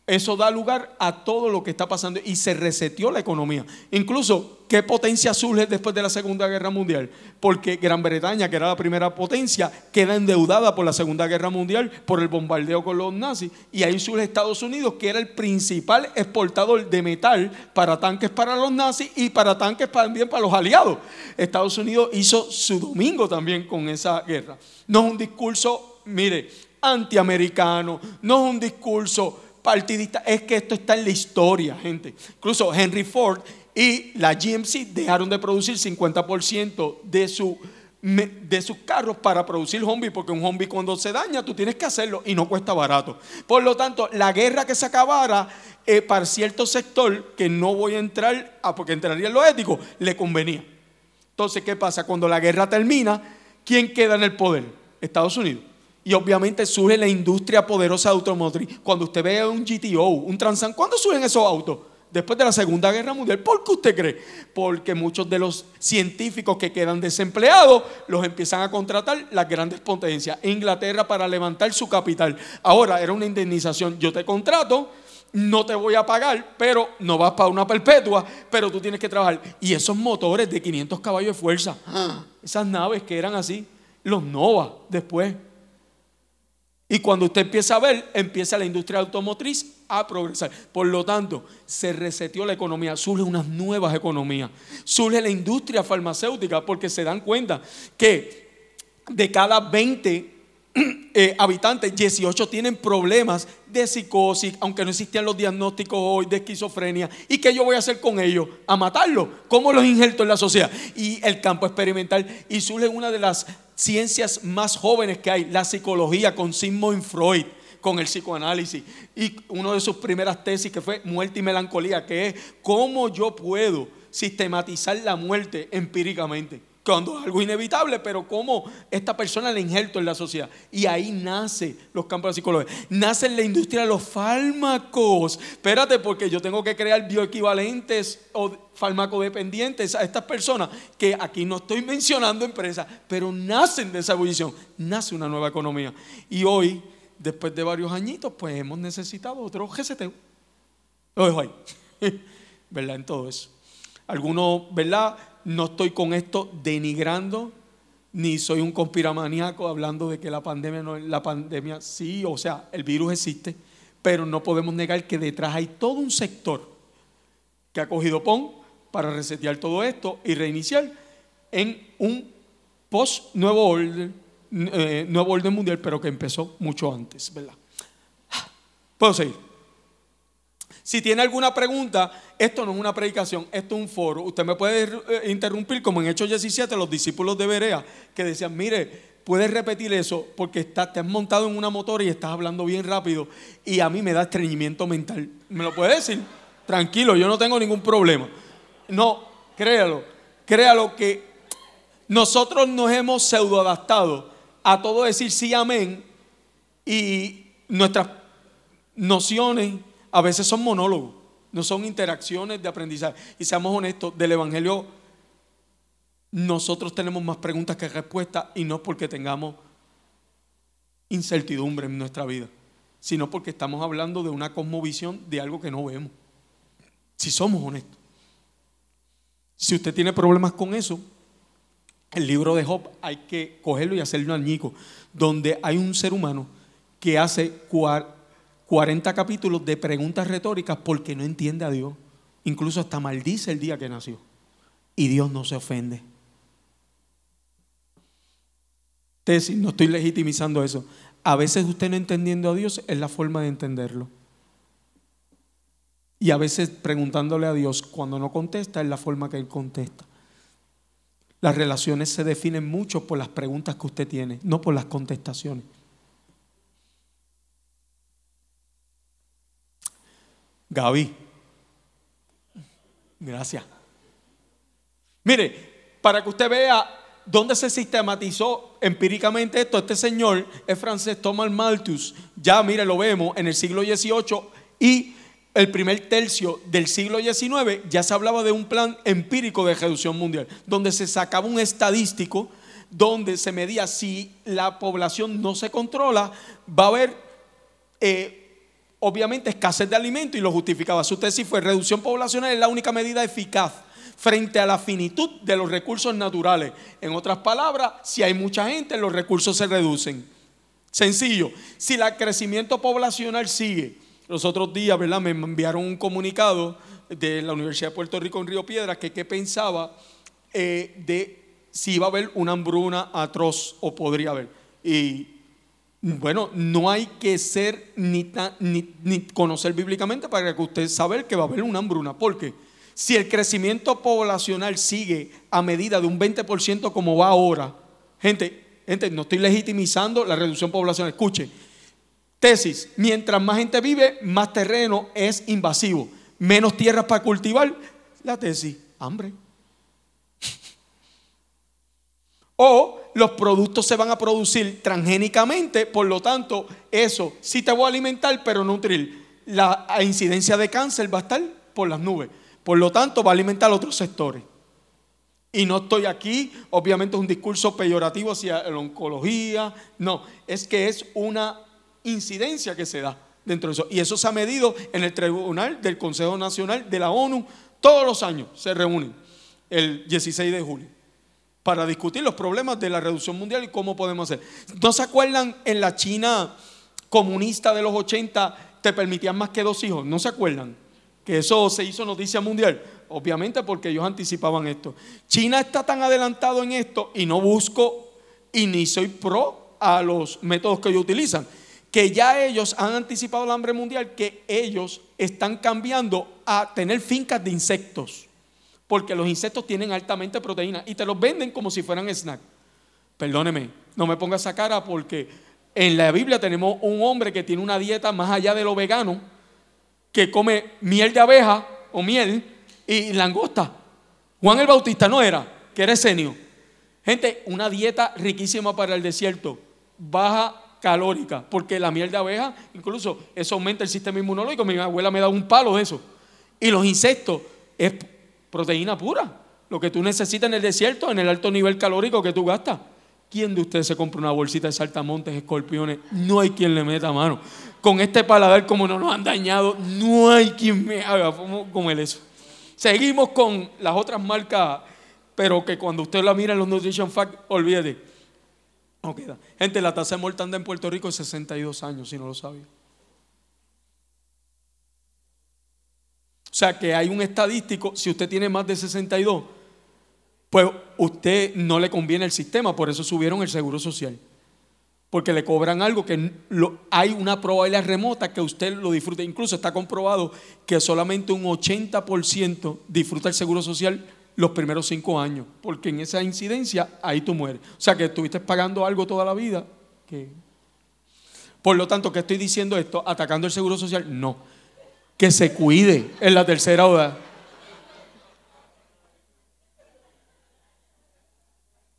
eso da lugar a todo lo que está pasando y se reseteó la economía. Incluso, ¿qué potencia surge después de la Segunda Guerra Mundial? Porque Gran Bretaña, que era la primera potencia, queda endeudada por la Segunda Guerra Mundial, por el bombardeo con los nazis. Y ahí surge Estados Unidos, que era el principal exportador de metal para tanques para los nazis y para tanques también para los aliados. Estados Unidos hizo su domingo también con esa guerra. No es un discurso, mire, antiamericano, no es un discurso partidista, es que esto está en la historia, gente. Incluso Henry Ford y la GMC dejaron de producir 50% de su de sus carros para producir zombie, porque un zombie cuando se daña tú tienes que hacerlo y no cuesta barato. Por lo tanto, la guerra que se acabara eh, para cierto sector, que no voy a entrar, a, porque entraría en lo ético, le convenía. Entonces, ¿qué pasa? Cuando la guerra termina, ¿quién queda en el poder? Estados Unidos. Y obviamente surge la industria poderosa automotriz. Cuando usted ve un GTO, un Transan, ¿cuándo suben esos autos? después de la Segunda Guerra Mundial. ¿Por qué usted cree? Porque muchos de los científicos que quedan desempleados los empiezan a contratar las grandes potencias. Inglaterra para levantar su capital. Ahora era una indemnización. Yo te contrato, no te voy a pagar, pero no vas para una perpetua, pero tú tienes que trabajar. Y esos motores de 500 caballos de fuerza, esas naves que eran así, los Nova después. Y cuando usted empieza a ver, empieza la industria automotriz a progresar. Por lo tanto, se reseteó la economía, surgen unas nuevas economías, surge la industria farmacéutica porque se dan cuenta que de cada 20 eh, habitantes, 18 tienen problemas de psicosis, aunque no existían los diagnósticos hoy de esquizofrenia. ¿Y qué yo voy a hacer con ellos? A matarlos. ¿Cómo los injerto en la sociedad? Y el campo experimental. Y surge una de las ciencias más jóvenes que hay, la psicología con Sigmund Freud, con el psicoanálisis. Y una de sus primeras tesis que fue muerte y melancolía, que es cómo yo puedo sistematizar la muerte empíricamente cuando es algo inevitable, pero cómo esta persona la injerto en la sociedad. Y ahí nace los campos de psicología. Nace en la industria de los fármacos. Espérate, porque yo tengo que crear bioequivalentes o farmacodependientes a estas personas que aquí no estoy mencionando empresas, pero nacen de esa ebullición. Nace una nueva economía. Y hoy, después de varios añitos, pues hemos necesitado otro GCT. Lo dejo ahí. ¿Verdad? En todo eso. Algunos, ¿verdad? No estoy con esto denigrando, ni soy un conspiramaníaco hablando de que la pandemia no la pandemia. Sí, o sea, el virus existe, pero no podemos negar que detrás hay todo un sector que ha cogido PON para resetear todo esto y reiniciar en un post nuevo orden, eh, nuevo orden mundial, pero que empezó mucho antes, ¿verdad? Puedo seguir. Si tiene alguna pregunta, esto no es una predicación, esto es un foro. Usted me puede eh, interrumpir, como en Hechos 17, los discípulos de Berea, que decían, mire, puedes repetir eso porque está, te has montado en una motora y estás hablando bien rápido y a mí me da estreñimiento mental. ¿Me lo puede decir? Tranquilo, yo no tengo ningún problema. No, créalo, créalo que nosotros nos hemos pseudo adaptado a todo decir sí, amén y nuestras nociones a veces son monólogos, no son interacciones de aprendizaje. Y seamos honestos, del Evangelio nosotros tenemos más preguntas que respuestas y no porque tengamos incertidumbre en nuestra vida, sino porque estamos hablando de una cosmovisión de algo que no vemos. Si somos honestos. Si usted tiene problemas con eso, el libro de Job hay que cogerlo y hacerlo añico, donde hay un ser humano que hace 40 capítulos de preguntas retóricas porque no entiende a Dios. Incluso hasta maldice el día que nació. Y Dios no se ofende. Tesis, no estoy legitimizando eso. A veces usted no entendiendo a Dios es la forma de entenderlo. Y a veces preguntándole a Dios cuando no contesta es la forma que Él contesta. Las relaciones se definen mucho por las preguntas que usted tiene, no por las contestaciones. Gaby. Gracias. Mire, para que usted vea dónde se sistematizó empíricamente esto, este señor es francés Thomas Malthus. Ya, mire, lo vemos en el siglo XVIII y el primer tercio del siglo XIX ya se hablaba de un plan empírico de reducción mundial, donde se sacaba un estadístico donde se medía si la población no se controla, va a haber eh, obviamente escasez de alimento y lo justificaba. Su tesis fue reducción poblacional es la única medida eficaz frente a la finitud de los recursos naturales. En otras palabras, si hay mucha gente, los recursos se reducen. Sencillo, si el crecimiento poblacional sigue, los otros días, ¿verdad? Me enviaron un comunicado de la Universidad de Puerto Rico en Río Piedra que pensaba eh, de si iba a haber una hambruna atroz o podría haber. Bueno, no hay que ser ni, ni, conocer bíblicamente para que usted saber que va a haber una hambruna. Porque si el crecimiento poblacional sigue a medida de un 20% como va ahora, Gente, gente, no estoy legitimizando la reducción poblacional. Escuche, tesis, mientras más gente vive, más terreno es invasivo, menos tierras para cultivar. La tesis, hambre. O los productos se van a producir transgénicamente, por lo tanto, eso sí te voy a alimentar, pero nutrir. La incidencia de cáncer va a estar por las nubes. Por lo tanto, va a alimentar otros sectores. Y no estoy aquí, obviamente un discurso peyorativo hacia la oncología, no, es que es una incidencia que se da dentro de eso. Y eso se ha medido en el Tribunal del Consejo Nacional de la ONU, todos los años se reúnen el 16 de julio para discutir los problemas de la reducción mundial y cómo podemos hacer. ¿No se acuerdan en la China comunista de los 80 te permitían más que dos hijos? ¿No se acuerdan? Que eso se hizo noticia mundial. Obviamente porque ellos anticipaban esto. China está tan adelantado en esto y no busco y ni soy pro a los métodos que ellos utilizan. Que ya ellos han anticipado el hambre mundial, que ellos están cambiando a tener fincas de insectos porque los insectos tienen altamente proteína y te los venden como si fueran snack. Perdóneme, no me ponga esa cara porque en la Biblia tenemos un hombre que tiene una dieta más allá de lo vegano, que come miel de abeja o miel y langosta. Juan el Bautista no era, que era esenio. Gente, una dieta riquísima para el desierto, baja calórica, porque la miel de abeja, incluso eso aumenta el sistema inmunológico. Mi abuela me da un palo de eso. Y los insectos es proteína pura. Lo que tú necesitas en el desierto, en el alto nivel calórico que tú gastas. ¿Quién de ustedes se compra una bolsita de saltamontes, escorpiones? No hay quien le meta mano. Con este paladar como no nos han dañado, no hay quien me haga comer eso. Seguimos con las otras marcas, pero que cuando usted la mira en los Nutrition Facts, olvídate. No queda. Gente, la tasa de mortandad en Puerto Rico es 62 años, si no lo sabía. O sea que hay un estadístico, si usted tiene más de 62, pues usted no le conviene el sistema, por eso subieron el seguro social. Porque le cobran algo que hay una probabilidad remota que usted lo disfrute. Incluso está comprobado que solamente un 80% disfruta el seguro social los primeros cinco años, porque en esa incidencia ahí tú mueres. O sea que estuviste pagando algo toda la vida. Por lo tanto, ¿qué estoy diciendo esto? ¿Atacando el seguro social? No que se cuide en la tercera hora.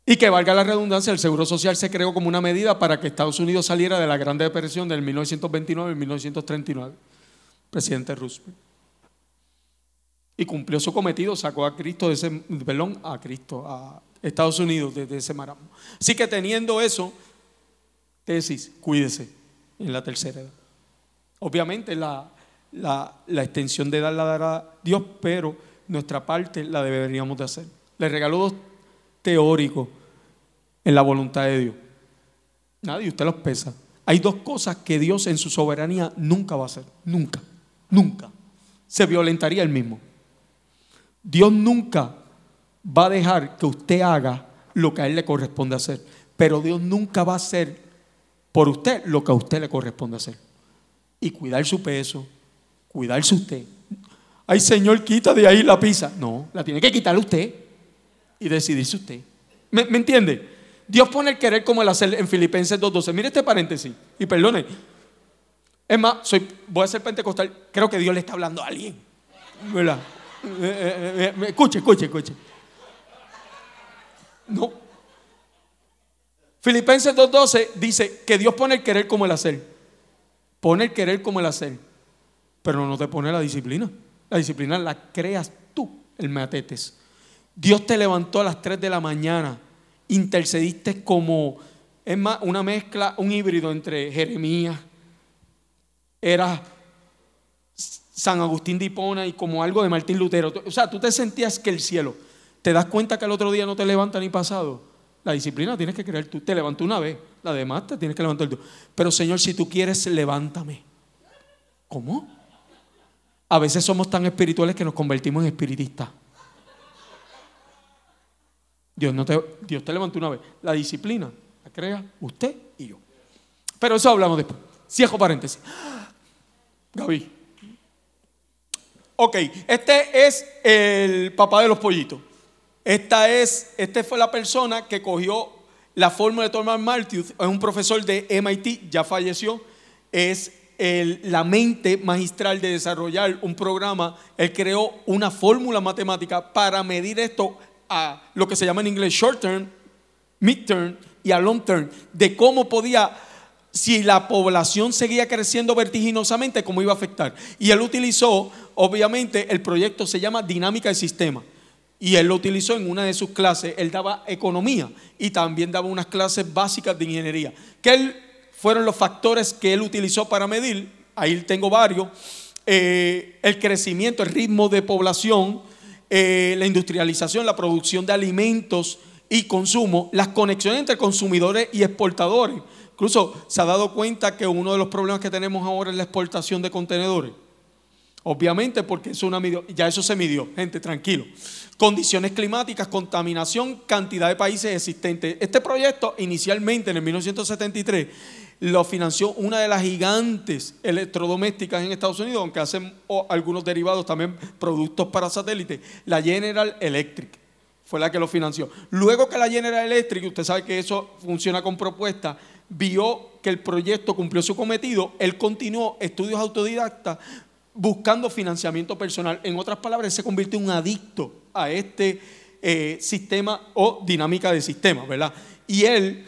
Y que valga la redundancia, el Seguro Social se creó como una medida para que Estados Unidos saliera de la Gran Depresión del 1929 y 1939. Presidente Roosevelt. Y cumplió su cometido, sacó a Cristo de ese, perdón, a Cristo, a Estados Unidos de, ese maramo. Así que teniendo eso, tesis, cuídese en la tercera edad. Obviamente la, la, extensión de edad la dará Dios, pero nuestra parte la deberíamos de hacer. Le regalo dos teóricos en la voluntad de Dios. Nadie, usted los pesa. Hay dos cosas que Dios en su soberanía nunca va a hacer. Nunca, nunca. Se violentaría el mismo. Dios nunca va a dejar que usted haga lo que a Él le corresponde hacer. Pero Dios nunca va a hacer por usted lo que a usted le corresponde hacer. Y cuidar su peso, cuidarse usted. Ay, Señor, quita de ahí la pizza. No, la tiene que quitar usted y decidirse usted. ¿Me, entiende? Dios pone el querer como el hacer en Filipenses 2.12. Mire este paréntesis y perdone. Es más, soy, voy a ser pentecostal. Creo que Dios le está hablando a alguien. ¿Verdad? Eh, eh, eh, escuche, escuche, escuche. No. Filipenses 2.12 dice que Dios pone el querer como el hacer. Pone el querer como el hacer pero no te pone la disciplina. La disciplina la creas tú, el matetes. Dios te levantó a las 3 de la mañana, intercediste como, es más, una mezcla, un híbrido entre Jeremías, era San Agustín de Hipona y como algo de Martín Lutero. O sea, tú te sentías que el cielo, te das cuenta que al otro día no te levanta ni pasado. La disciplina tienes que creer tú. Te levantó una vez, la demás te tienes que levantar tú. Pero Señor, si tú quieres, levántame. ¿Cómo? A veces somos tan espirituales que nos convertimos en espiritistas. Dios, no te, Dios te levantó una vez. La disciplina la crea usted y yo. Pero eso hablamos después. Cierro paréntesis. Gaby. Ok, este es el papá de los pollitos. Esta es, este fue la persona que cogió la fórmula de Thomas Malthus es un profesor de MIT, ya falleció, es la mente magistral de desarrollar un programa. Él creó una fórmula matemática para medir esto a lo que se llama en inglés short term, mid term y a long term, de cómo podía si la población seguía creciendo vertiginosamente, cómo iba a afectar. Y él utilizó, obviamente, el proyecto se llama Dinámica del Sistema. Y él lo utilizó en una de sus clases. Él daba economía y también daba unas clases básicas de ingeniería. ¿Qué fueron los factores que él utilizó para medir? Ahí tengo varios. Eh, el crecimiento, el ritmo de población, eh, la industrialización, la producción de alimentos y consumo, las conexiones entre consumidores y exportadores Incluso se ha dado cuenta que uno de los problemas que tenemos ahora es la exportación de contenedores. Obviamente porque es una ya eso se midió, gente, tranquilo. Condiciones climáticas, contaminación, cantidad de países existentes. Este proyecto inicialmente en el 1973 lo financió una de las gigantes electrodomésticas en Estados Unidos, aunque hacen algunos derivados también productos para satélites, la General Electric fue la que lo financió. Luego que la General Electric, usted sabe que eso funciona con propuesta, vio que el proyecto cumplió su cometido, él continuó estudios autodidactas buscando financiamiento personal. En otras palabras, se convirtió en un adicto a este eh, sistema o dinámica de sistema, ¿verdad? Y él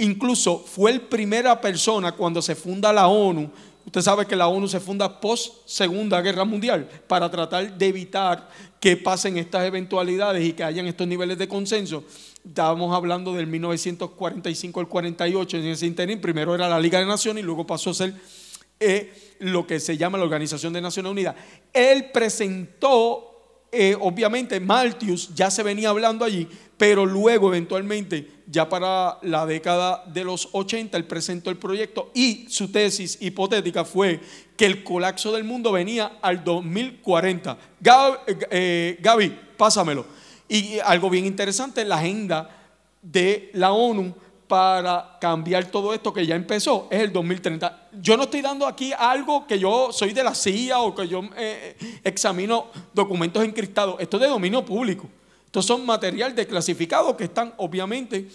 incluso fue la primera persona cuando se funda la ONU. Usted sabe que la ONU se funda post Segunda Guerra Mundial para tratar de evitar que pasen estas eventualidades y que hayan estos niveles de consenso. Estábamos hablando del 1945 al 48 en ese interín. Primero era la Liga de Naciones y luego pasó a ser eh, lo que se llama la Organización de Naciones Unidas. Él presentó, eh, obviamente, Malthus ya se venía hablando allí, pero luego eventualmente, ya para la década de los 80, él presentó el proyecto y su tesis hipotética fue que el colapso del mundo venía al 2040. Eh, Gaby pásamelo. Y algo bien interesante, la agenda de la ONU para cambiar todo esto que ya empezó es el 2030. Yo no estoy dando aquí algo que yo soy de la CIA o que yo eh, examino documentos encriptados. Esto es de dominio público. Estos son material desclasificado que están, obviamente,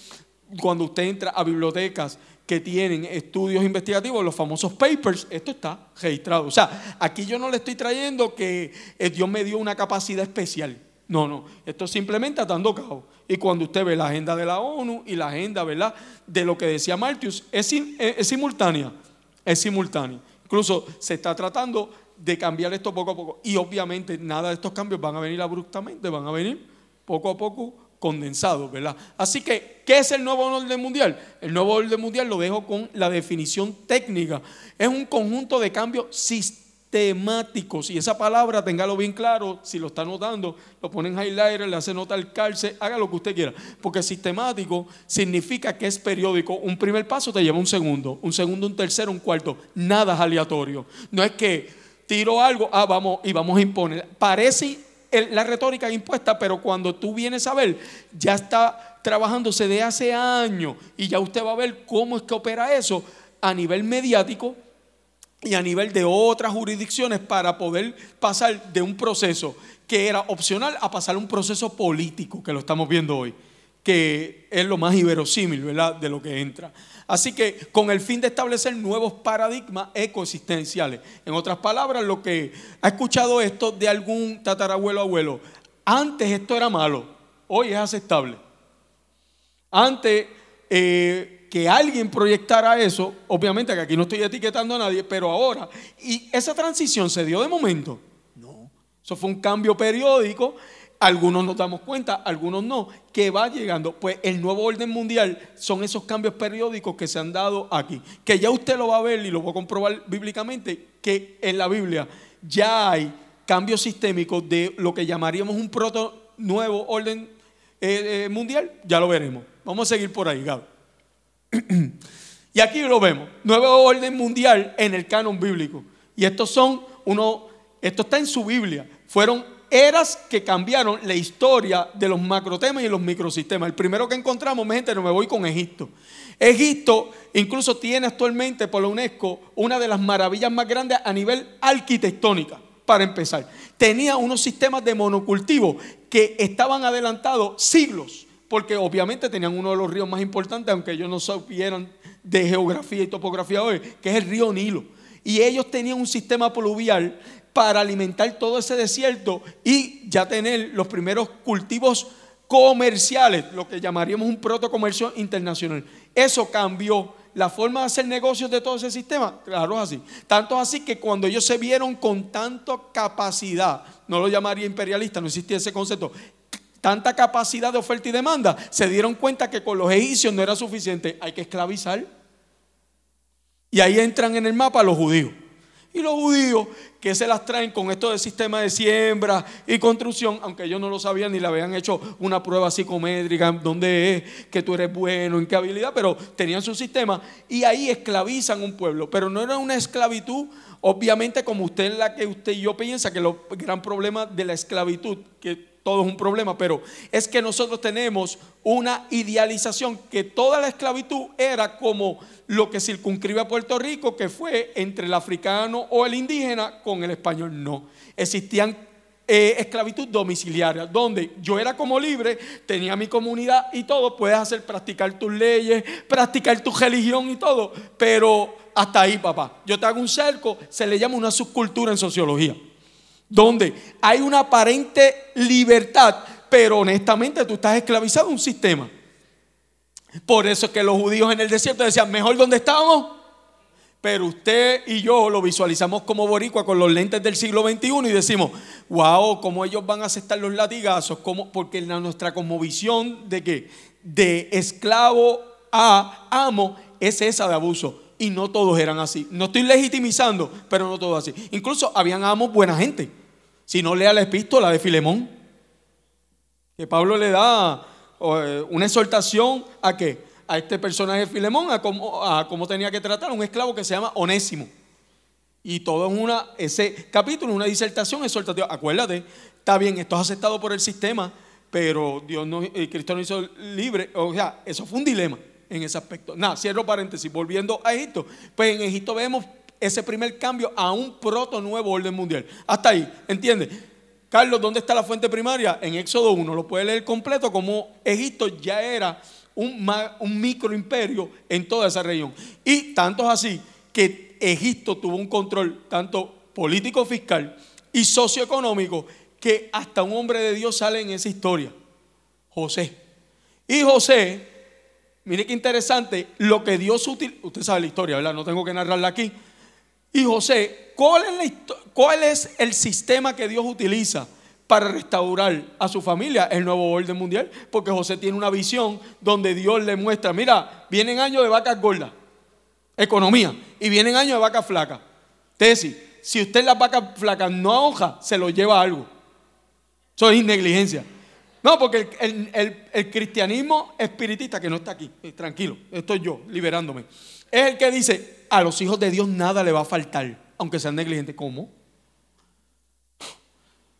cuando usted entra a bibliotecas que tienen estudios investigativos, los famosos papers, esto está registrado. O sea, aquí yo no le estoy trayendo que eh, Dios me dio una capacidad especial. No, no, esto simplemente atando cabo. Y cuando usted ve la agenda de la ONU y la agenda, ¿verdad?, de lo que decía Martius, es, simultánea, es simultánea. Incluso se está tratando de cambiar esto poco a poco. Y obviamente nada de estos cambios van a venir abruptamente, van a venir poco a poco condensados, ¿verdad? Así que, ¿qué es el nuevo orden mundial? El nuevo orden mundial lo dejo con la definición técnica. Es un conjunto de cambios sistemáticos temáticos. Y esa palabra, téngalo bien claro, si lo está notando, lo pone en highlighter, le hace nota al cárcel, haga lo que usted quiera. Porque sistemático significa que es periódico. Un primer paso te lleva un segundo, un segundo, un tercero, un cuarto. Nada es aleatorio. No es que tiro algo, ah, vamos y vamos a imponer. Parece la retórica impuesta, pero cuando tú vienes a ver, ya está trabajándose de hace años y ya usted va a ver cómo es que opera eso a nivel mediático y a nivel de otras jurisdicciones para poder pasar de un proceso que era opcional a pasar a un proceso político, que lo estamos viendo hoy, que es lo más iberosímil, ¿verdad?, de lo que entra. Así que con el fin de establecer nuevos paradigmas ecosistenciales. En otras palabras, lo que ha escuchado esto de algún tatarabuelo abuelo, antes esto era malo, hoy es aceptable. Antes eh, que alguien proyectara eso, obviamente que aquí no estoy etiquetando a nadie, pero ahora, y esa transición se dio de momento. No, eso fue un cambio periódico, algunos nos damos cuenta, algunos no, que va llegando. Pues el nuevo orden mundial son esos cambios periódicos que se han dado aquí, que ya usted lo va a ver y lo va a comprobar bíblicamente, que en la Biblia ya hay cambios sistémicos de lo que llamaríamos un proto nuevo orden eh, eh, mundial, ya lo veremos. Vamos a seguir por ahí, Gabo. y aquí lo vemos, nuevo orden mundial en el canon bíblico. Y estos son uno, esto está en su Biblia. Fueron eras que cambiaron la historia de los macrotemas y los microsistemas. El primero que encontramos, mi gente, no me voy con Egipto. Egipto incluso tiene actualmente por la UNESCO una de las maravillas más grandes a nivel arquitectónica, para empezar. Tenía unos sistemas de monocultivo que estaban adelantados siglos porque obviamente tenían uno de los ríos más importantes, aunque ellos no supieran de geografía y topografía hoy, que es el río Nilo. Y ellos tenían un sistema pluvial para alimentar todo ese desierto y ya tener los primeros cultivos comerciales, lo que llamaríamos un protocomercio internacional. Eso cambió la forma de hacer negocios de todo ese sistema. Claro, es así. Tanto así que cuando ellos se vieron con tanta capacidad, no lo llamaría imperialista, no existía ese concepto, tanta capacidad de oferta y demanda, se dieron cuenta que con los egipcios no era suficiente, hay que esclavizar. Y ahí entran en el mapa los judíos. Y los judíos que se las traen con esto del sistema de siembra y construcción, aunque ellos no lo sabían ni le habían hecho una prueba psicométrica, dónde es, que tú eres bueno, en qué habilidad, pero tenían su sistema y ahí esclavizan un pueblo. Pero no era una esclavitud, obviamente como usted es la que usted y yo piensa que el gran problema de la esclavitud, que todo es un problema, pero es que nosotros tenemos una idealización que toda la esclavitud era como lo que circunscribe a Puerto Rico, que fue entre el africano o el indígena con el español. No, existían eh, esclavitud domiciliaria, donde yo era como libre, tenía mi comunidad y todo, puedes hacer practicar tus leyes, practicar tu religión y todo, pero hasta ahí, papá. Yo te hago un cerco, se le llama una subcultura en sociología donde hay una aparente libertad, pero honestamente tú estás esclavizado a un sistema. Por eso es que los judíos en el desierto decían, mejor donde estamos. Pero usted y yo lo visualizamos como boricua con los lentes del siglo XXI y decimos, wow, ¿cómo ellos van a aceptar los latigazos? ¿Cómo? Porque nuestra conmovisión de que de esclavo a amo es esa de abuso. Y no todos eran así. No estoy legitimizando, pero no todos así. Incluso habían amos buena gente. Si no lea la epístola de Filemón, que Pablo le da eh, una exhortación a que a este personaje Filemón, a cómo, a cómo tenía que tratar a un esclavo que se llama Onésimo. Y todo en una, ese capítulo, una disertación exhortativa. Acuérdate, está bien, esto es aceptado por el sistema, pero Dios no, eh, Cristo no hizo libre. O sea, eso fue un dilema en ese aspecto. Nada, cierro paréntesis, volviendo a Egipto. Pues en Egipto vemos ese primer cambio a un proto nuevo orden mundial. Hasta ahí, ¿entiendes? Carlos, ¿dónde está la fuente primaria? En Éxodo 1, lo puede leer completo, como Egipto ya era un, un microimperio en toda esa región. Y tanto es así que Egipto tuvo un control tanto político, fiscal y socioeconómico que hasta un hombre de Dios sale en esa historia, José. Y José Mire qué interesante lo que Dios utiliza. Usted sabe la historia, ¿verdad? No tengo que narrarla aquí. Y José, ¿cuál es, ¿cuál es el sistema que Dios utiliza para restaurar a su familia? El nuevo orden mundial. Porque José tiene una visión donde Dios le muestra: mira, vienen años de vacas gordas, economía, y vienen años de vacas flacas. Tesis: si usted las vacas flacas no ahoja, se lo lleva algo. Eso es negligencia. No, porque el, cristianismo espiritista, que no está aquí, eh, tranquilo, estoy yo liberándome, es el que dice, a los hijos de Dios nada le va a faltar, aunque sean negligentes. ¿Cómo?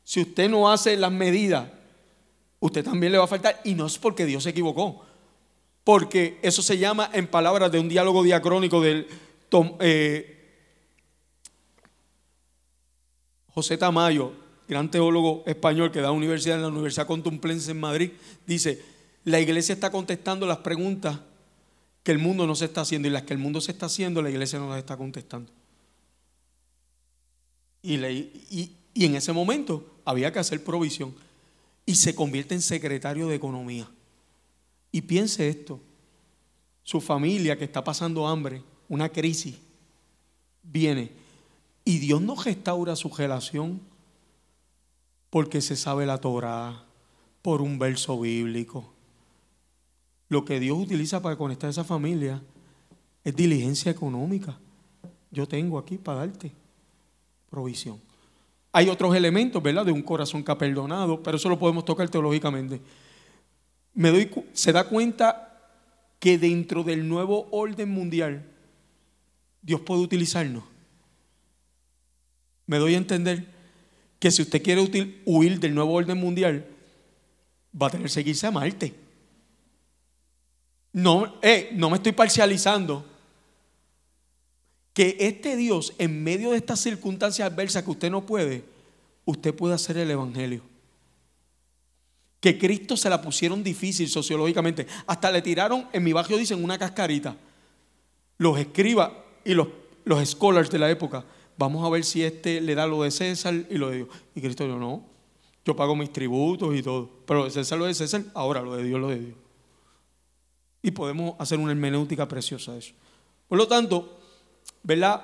Si usted no hace las medidas, usted también le va a faltar. Y no es porque Dios se equivocó, porque eso se llama, en palabras de un diálogo diacrónico del eh, José Tamayo, gran teólogo español que da universidad en la Universidad Contumplense en Madrid, dice, la iglesia está contestando las preguntas que el mundo no se está haciendo y las que el mundo se está haciendo, la iglesia no las está contestando. Y, y en ese momento había que hacer provisión y se convierte en secretario de economía. Y piense esto, su familia que está pasando hambre, una crisis, viene y Dios no restaura su relación porque se sabe la Torah, por un verso bíblico. Lo que Dios utiliza para conectar a esa familia es diligencia económica. Yo tengo aquí para darte provisión. Hay otros elementos, ¿verdad? De un corazón que ha perdonado, pero eso lo podemos tocar teológicamente. Me doy, se da cuenta que dentro del nuevo orden mundial, Dios puede utilizarnos. Me doy a entender que si usted quiere huir del nuevo orden mundial, va a tener que seguirse a Marte. No, eh, no me estoy parcializando. Que este Dios, en medio de estas circunstancias adversas que usted no puede, usted puede hacer el Evangelio. que Cristo se la pusieron difícil sociológicamente. Hasta le tiraron, en mi barrio dicen, una cascarita. Los escribas y los, los scholars de la época. Vamos a ver si este le da lo de César y lo de Dios. Y Cristo dijo, no, yo pago mis tributos y todo. Pero César lo de César, ahora lo de Dios lo de Dios. Y podemos hacer una hermenéutica preciosa de eso. Por lo tanto, ¿verdad?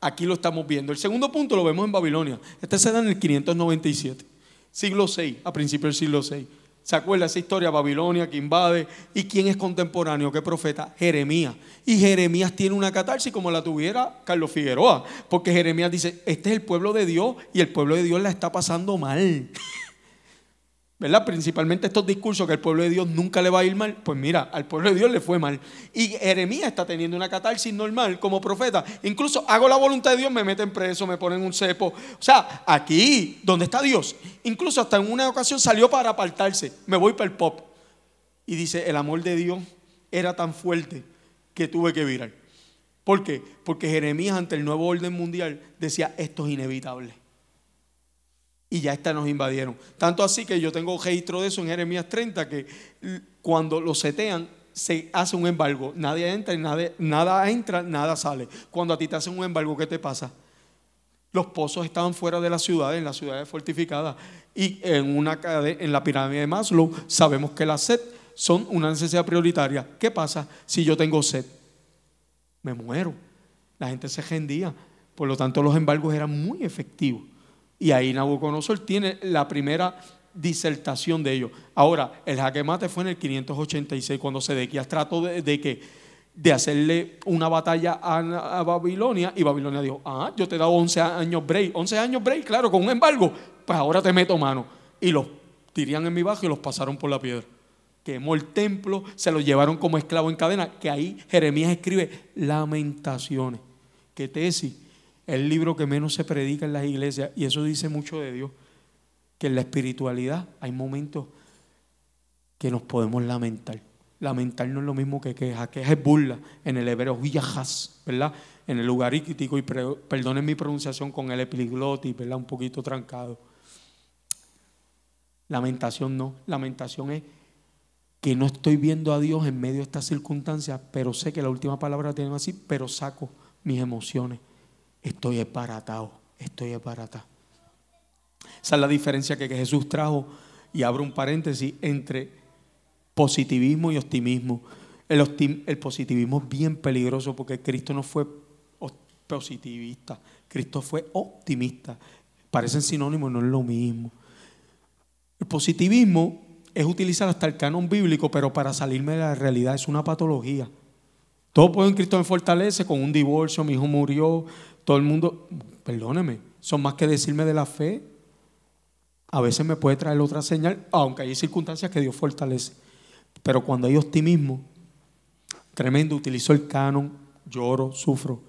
Aquí lo estamos viendo. El segundo punto lo vemos en Babilonia. Este se da en el 597, siglo VI, a principios del siglo VI. ¿Se acuerda esa historia? Babilonia que invade. ¿Y quién es contemporáneo? ¿Qué profeta? Jeremías. Y Jeremías tiene una catarsis como la tuviera Carlos Figueroa. Porque Jeremías dice, este es el pueblo de Dios y el pueblo de Dios la está pasando mal. ¿Verdad? Principalmente estos discursos que al pueblo de Dios nunca le va a ir mal, pues mira, al pueblo de Dios le fue mal. Y Jeremías está teniendo una catarsis normal como profeta. Incluso hago la voluntad de Dios, me meten preso, me ponen un cepo. O sea, aquí, donde está Dios, incluso hasta en una ocasión salió para apartarse, me voy para el pop. Y dice, el amor de Dios era tan fuerte que tuve que virar. ¿Por qué? Porque Jeremías ante el nuevo orden mundial decía, esto es inevitable y ya esta nos invadieron. Tanto así que yo tengo registro de eso en Jeremías 30, que cuando lo setean, se hace un embargo. Nadie entra, nada, nada entra, nada sale. Cuando a ti te hacen un embargo, ¿qué te pasa? Los pozos estaban fuera de la ciudad, en las ciudades fortificadas. Y en, una, en la pirámide de Maslow sabemos que la sed son una necesidad prioritaria. ¿Qué pasa si yo tengo sed? Me muero. La gente se rendía. Por lo tanto, los embargos eran muy efectivos. Y ahí Nabucodonosor tiene la primera disertación de ello. Ahora, el jaque mate fue en el 586, cuando Sedequías trató de, de que de hacerle una batalla a, Babilonia y Babilonia dijo, ah, yo te he dado 11 años break, 11 años break, claro, con un embargo, pues ahora te meto mano. Y los tirían en mi bajo y los pasaron por la piedra. Quemó el templo, se los llevaron como esclavo en cadena, que ahí Jeremías escribe lamentaciones. ¿Qué tesis? El libro que menos se predica en las iglesias y eso dice mucho de Dios, que en la espiritualidad hay momentos que nos podemos lamentar. Lamentar no es lo mismo que queja, queja es burla, en el hebreo huyahas, ¿verdad? En el lugar crítico, y perdonen mi pronunciación con el epiglotis, ¿verdad? Un poquito trancado. Lamentación no, lamentación es que no estoy viendo a Dios en medio de estas circunstancias, pero sé que la última palabra tiene así, pero saco mis emociones estoy esparatado, estoy esparatado. Esa es la diferencia que Jesús trajo, y abro un paréntesis, entre positivismo y optimismo. El, el positivismo es bien peligroso porque Cristo no fue positivista, Cristo fue optimista. Parecen sinónimos, no es lo mismo. El positivismo es utilizar hasta el canon bíblico, pero para salirme de la realidad es una patología. Todo puedo en Cristo me fortalece, con un divorcio, mi hijo murió, todo el mundo, perdóneme, son más que decirme de la fe. A veces me puede traer otra señal, aunque hay circunstancias que Dios fortalece. Pero cuando hay optimismo, tremendo, utilizo el canon, lloro, sufro,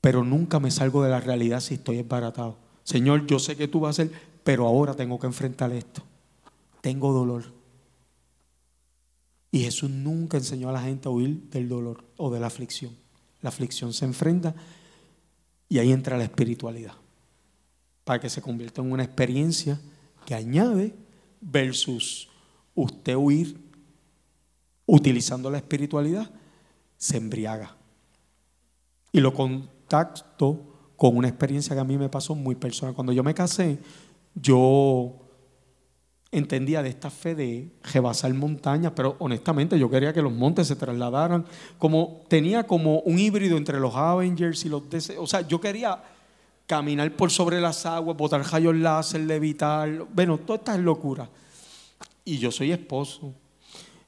pero nunca me salgo de la realidad si estoy embaratado. Señor, yo sé que tú vas a hacer, pero ahora tengo que enfrentar esto. Tengo dolor. Y Jesús nunca enseñó a la gente a huir del dolor o de la aflicción. La aflicción se enfrenta y ahí entra la espiritualidad, para que se convierta en una experiencia que añade versus usted huir utilizando la espiritualidad, se embriaga. Y lo contacto con una experiencia que a mí me pasó muy personal. Cuando yo me casé, yo entendía de esta fe de rebasar montañas, pero honestamente yo quería que los montes se trasladaran, como tenía como un híbrido entre los Avengers y los DC, o sea, yo quería caminar por sobre las aguas, botar rayos láser, levitar, bueno, todas estas locuras. Y yo soy esposo.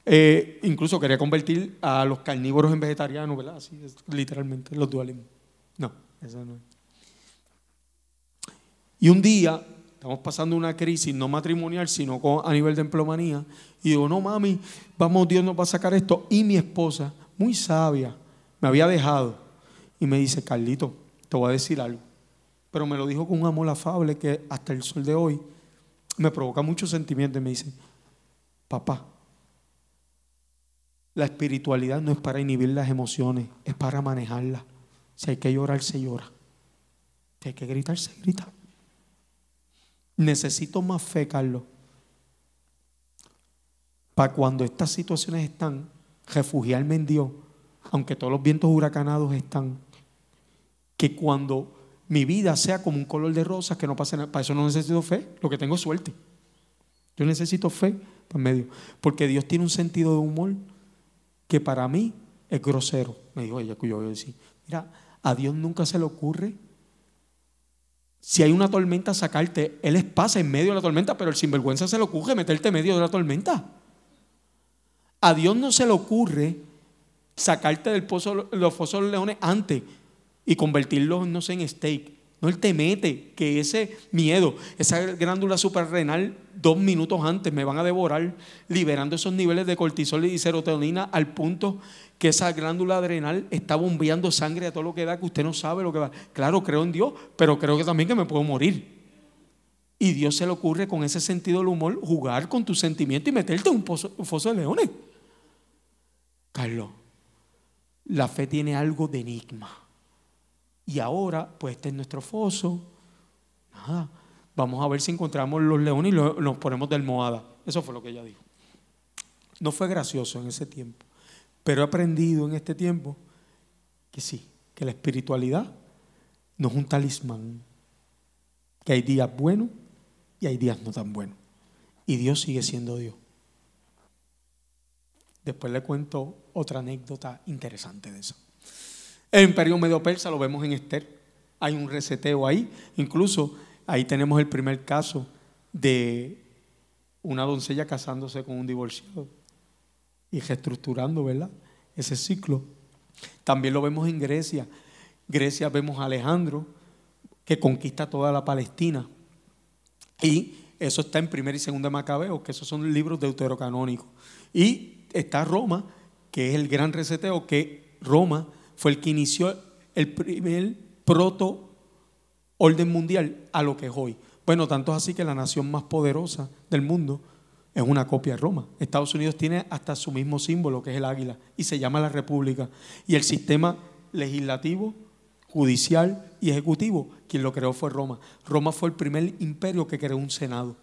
Eh, incluso quería convertir a los carnívoros en vegetarianos, ¿verdad? Así, literalmente, los dualismos. No, eso no es. Y un día estamos pasando una crisis no matrimonial, sino a nivel de emplomanía. Y digo, no mami, vamos, Dios nos va a sacar esto. Y mi esposa, muy sabia, me había dejado. Y me dice, Carlito, te voy a decir algo. Pero me lo dijo con un amor afable que hasta el sol de hoy me provoca mucho sentimiento. Y me dice, papá, la espiritualidad no es para inhibir las emociones, es para manejarlas. Si hay que llorar, se llora. Si hay que gritar, se grita. Necesito más fe, Carlos. para cuando estas situaciones están, refugiarme en Dios, aunque todos los vientos huracanados están, que cuando mi vida sea como un color de rosas, que no pase nada, para eso no necesito fe, lo que tengo es suerte. Yo necesito fe para medio, porque Dios tiene un sentido de humor que para mí es grosero. Me dijo ella, que yo voy a decir, mira, a Dios nunca se le ocurre si hay una tormenta, sacarte. Él es pasa en medio de la tormenta, pero el sinvergüenza se le ocurre meterte en medio de la tormenta. A Dios no se le ocurre sacarte del pozo, los fosos de los leones antes y convertirlos, no sé, en steak. No, Él te mete que ese miedo, esa glándula suprarrenal, dos minutos antes me van a devorar, liberando esos niveles de cortisol y serotonina al punto que esa glándula adrenal está bombeando sangre a todo lo que da, que usted no sabe lo que va. Claro, creo en Dios, pero creo que también que me puedo morir. Y Dios se le ocurre con ese sentido del humor jugar con tu sentimiento y meterte en un, un foso de leones. Carlos, la fe tiene algo de enigma. Y ahora, pues este es nuestro foso. Nada, vamos a ver si encontramos los leones y nos ponemos de almohada. Eso fue lo que ella dijo. No fue gracioso en ese tiempo, pero he aprendido en este tiempo que sí, que la espiritualidad no es un talismán, que hay días buenos y hay días no tan buenos. Y Dios sigue siendo Dios. Después le cuento otra anécdota interesante de eso. El imperio medio persa lo vemos en Esther. Hay un reseteo ahí. Incluso ahí tenemos el primer caso de una doncella casándose con un divorciado y reestructurando, ¿verdad? Ese ciclo. También lo vemos en Grecia. Grecia vemos a Alejandro que conquista toda la Palestina. Y eso está en primera y segunda Macabeo, que esos son libros deuterocanónicos. Y está Roma, que es el gran reseteo, que Roma fue el que inició el primer proto orden mundial a lo que es hoy. Bueno, tanto es así que la nación más poderosa del mundo es una copia de Roma. Estados Unidos tiene hasta su mismo símbolo, que es el águila, y se llama la República. Y el sistema legislativo, judicial y ejecutivo, quien lo creó fue Roma. Roma fue el primer imperio que creó un Senado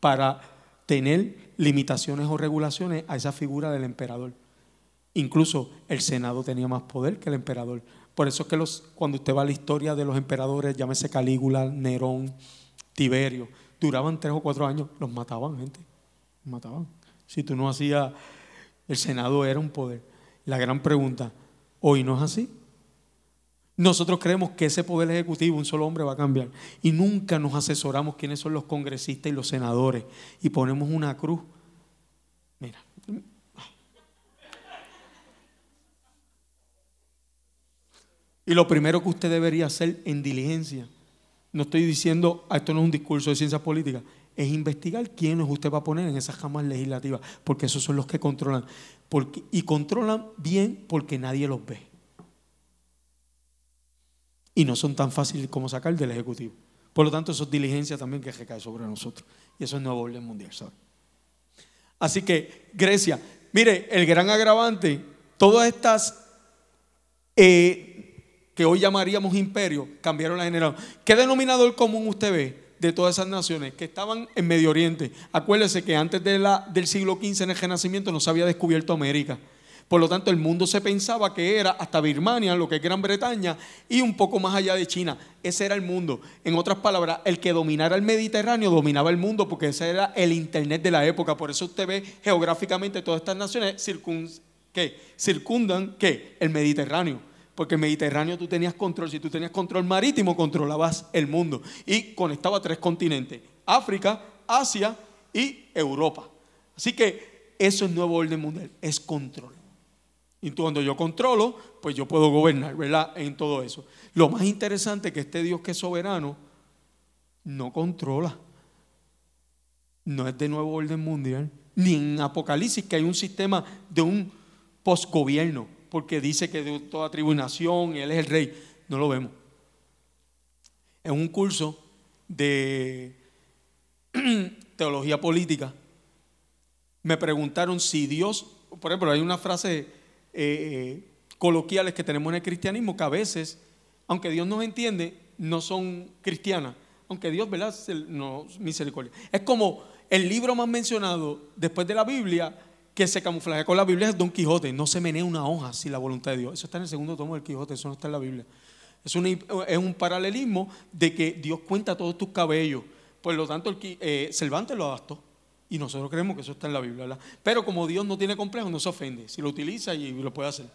para tener limitaciones o regulaciones a esa figura del emperador. Incluso el Senado tenía más poder que el emperador. Por eso es que los, cuando usted va a la historia de los emperadores, llámese Calígula, Nerón, Tiberio, duraban tres o cuatro años, los mataban, gente. Mataban. Si tú no hacías, el Senado era un poder. La gran pregunta, ¿hoy no es así? Nosotros creemos que ese poder ejecutivo, un solo hombre, va a cambiar. Y nunca nos asesoramos quiénes son los congresistas y los senadores. Y ponemos una cruz. Mira. Y lo primero que usted debería hacer en diligencia, no estoy diciendo, ah, esto no es un discurso de ciencia política, es investigar quiénes usted va a poner en esas camas legislativas, porque esos son los que controlan. Y controlan bien porque nadie los ve y no son tan fáciles como sacar del Ejecutivo. Por lo tanto, eso es diligencia también que recae sobre nosotros. Y eso es nuevo orden mundial. Así que, Grecia, mire, el gran agravante, todas estas eh, que hoy llamaríamos imperio, cambiaron la generación. ¿Qué denominador común usted ve de todas esas naciones que estaban en Medio Oriente? Acuérdese que antes del siglo XV en el Renacimiento no se había descubierto América. Por lo tanto, el mundo se pensaba que era hasta Birmania, lo que es Gran Bretaña, y un poco más allá de China. Ese era el mundo. En otras palabras, el que dominara el Mediterráneo dominaba el mundo porque ese era el Internet de la época. Por eso usted ve geográficamente todas estas naciones circundan ¿qué? el Mediterráneo. Porque el Mediterráneo tú tenías control. Si tú tenías control marítimo, controlabas el mundo. Y conectaba tres continentes. África, Asia y Europa. Así que eso es nuevo orden mundial. Es control. Y cuando yo controlo, pues yo puedo gobernar, ¿verdad? En todo eso. Lo más interesante es que este Dios que es soberano no controla. No es de nuevo orden mundial. Ni en Apocalipsis que hay un sistema de un posgobierno, porque dice que de toda tribunación Él es el rey. No lo vemos. En un curso de teología política, me preguntaron si Dios, por ejemplo, hay una frase eh, coloquiales que tenemos en el cristianismo que a veces, aunque Dios nos entiende, no son cristianas. Aunque Dios, ¿verdad? Nos misericordia. Es como el libro más mencionado después de la Biblia que se camuflaje con la Biblia es Don Quijote. No se menea una hoja sin la voluntad de Dios. Eso está en el segundo tomo del Quijote, eso no está en la Biblia. Es un, paralelismo de que Dios cuenta todos tus cabellos. Por lo tanto, el, eh, Cervantes lo adaptó. Y nosotros creemos que eso está en la Biblia. ¿verdad? Pero como Dios no tiene complejo, no se ofende. Si lo utiliza y lo puede hacer.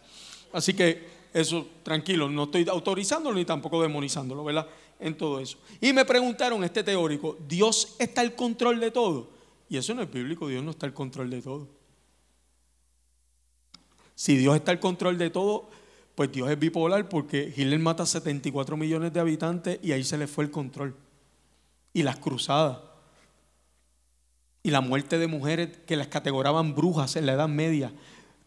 Así que eso, tranquilo, no estoy autorizándolo ni tampoco demonizándolo, ¿verdad? En todo eso. Y me preguntaron, este teórico, ¿Dios está al control de todo? Y eso no es bíblico, Dios no está al control de todo. Si Dios está al control de todo, pues Dios es bipolar porque Hitler mata 74 millones de habitantes y ahí se le fue el control. Y las cruzadas. Y la muerte de mujeres que las categoraban brujas en la Edad Media,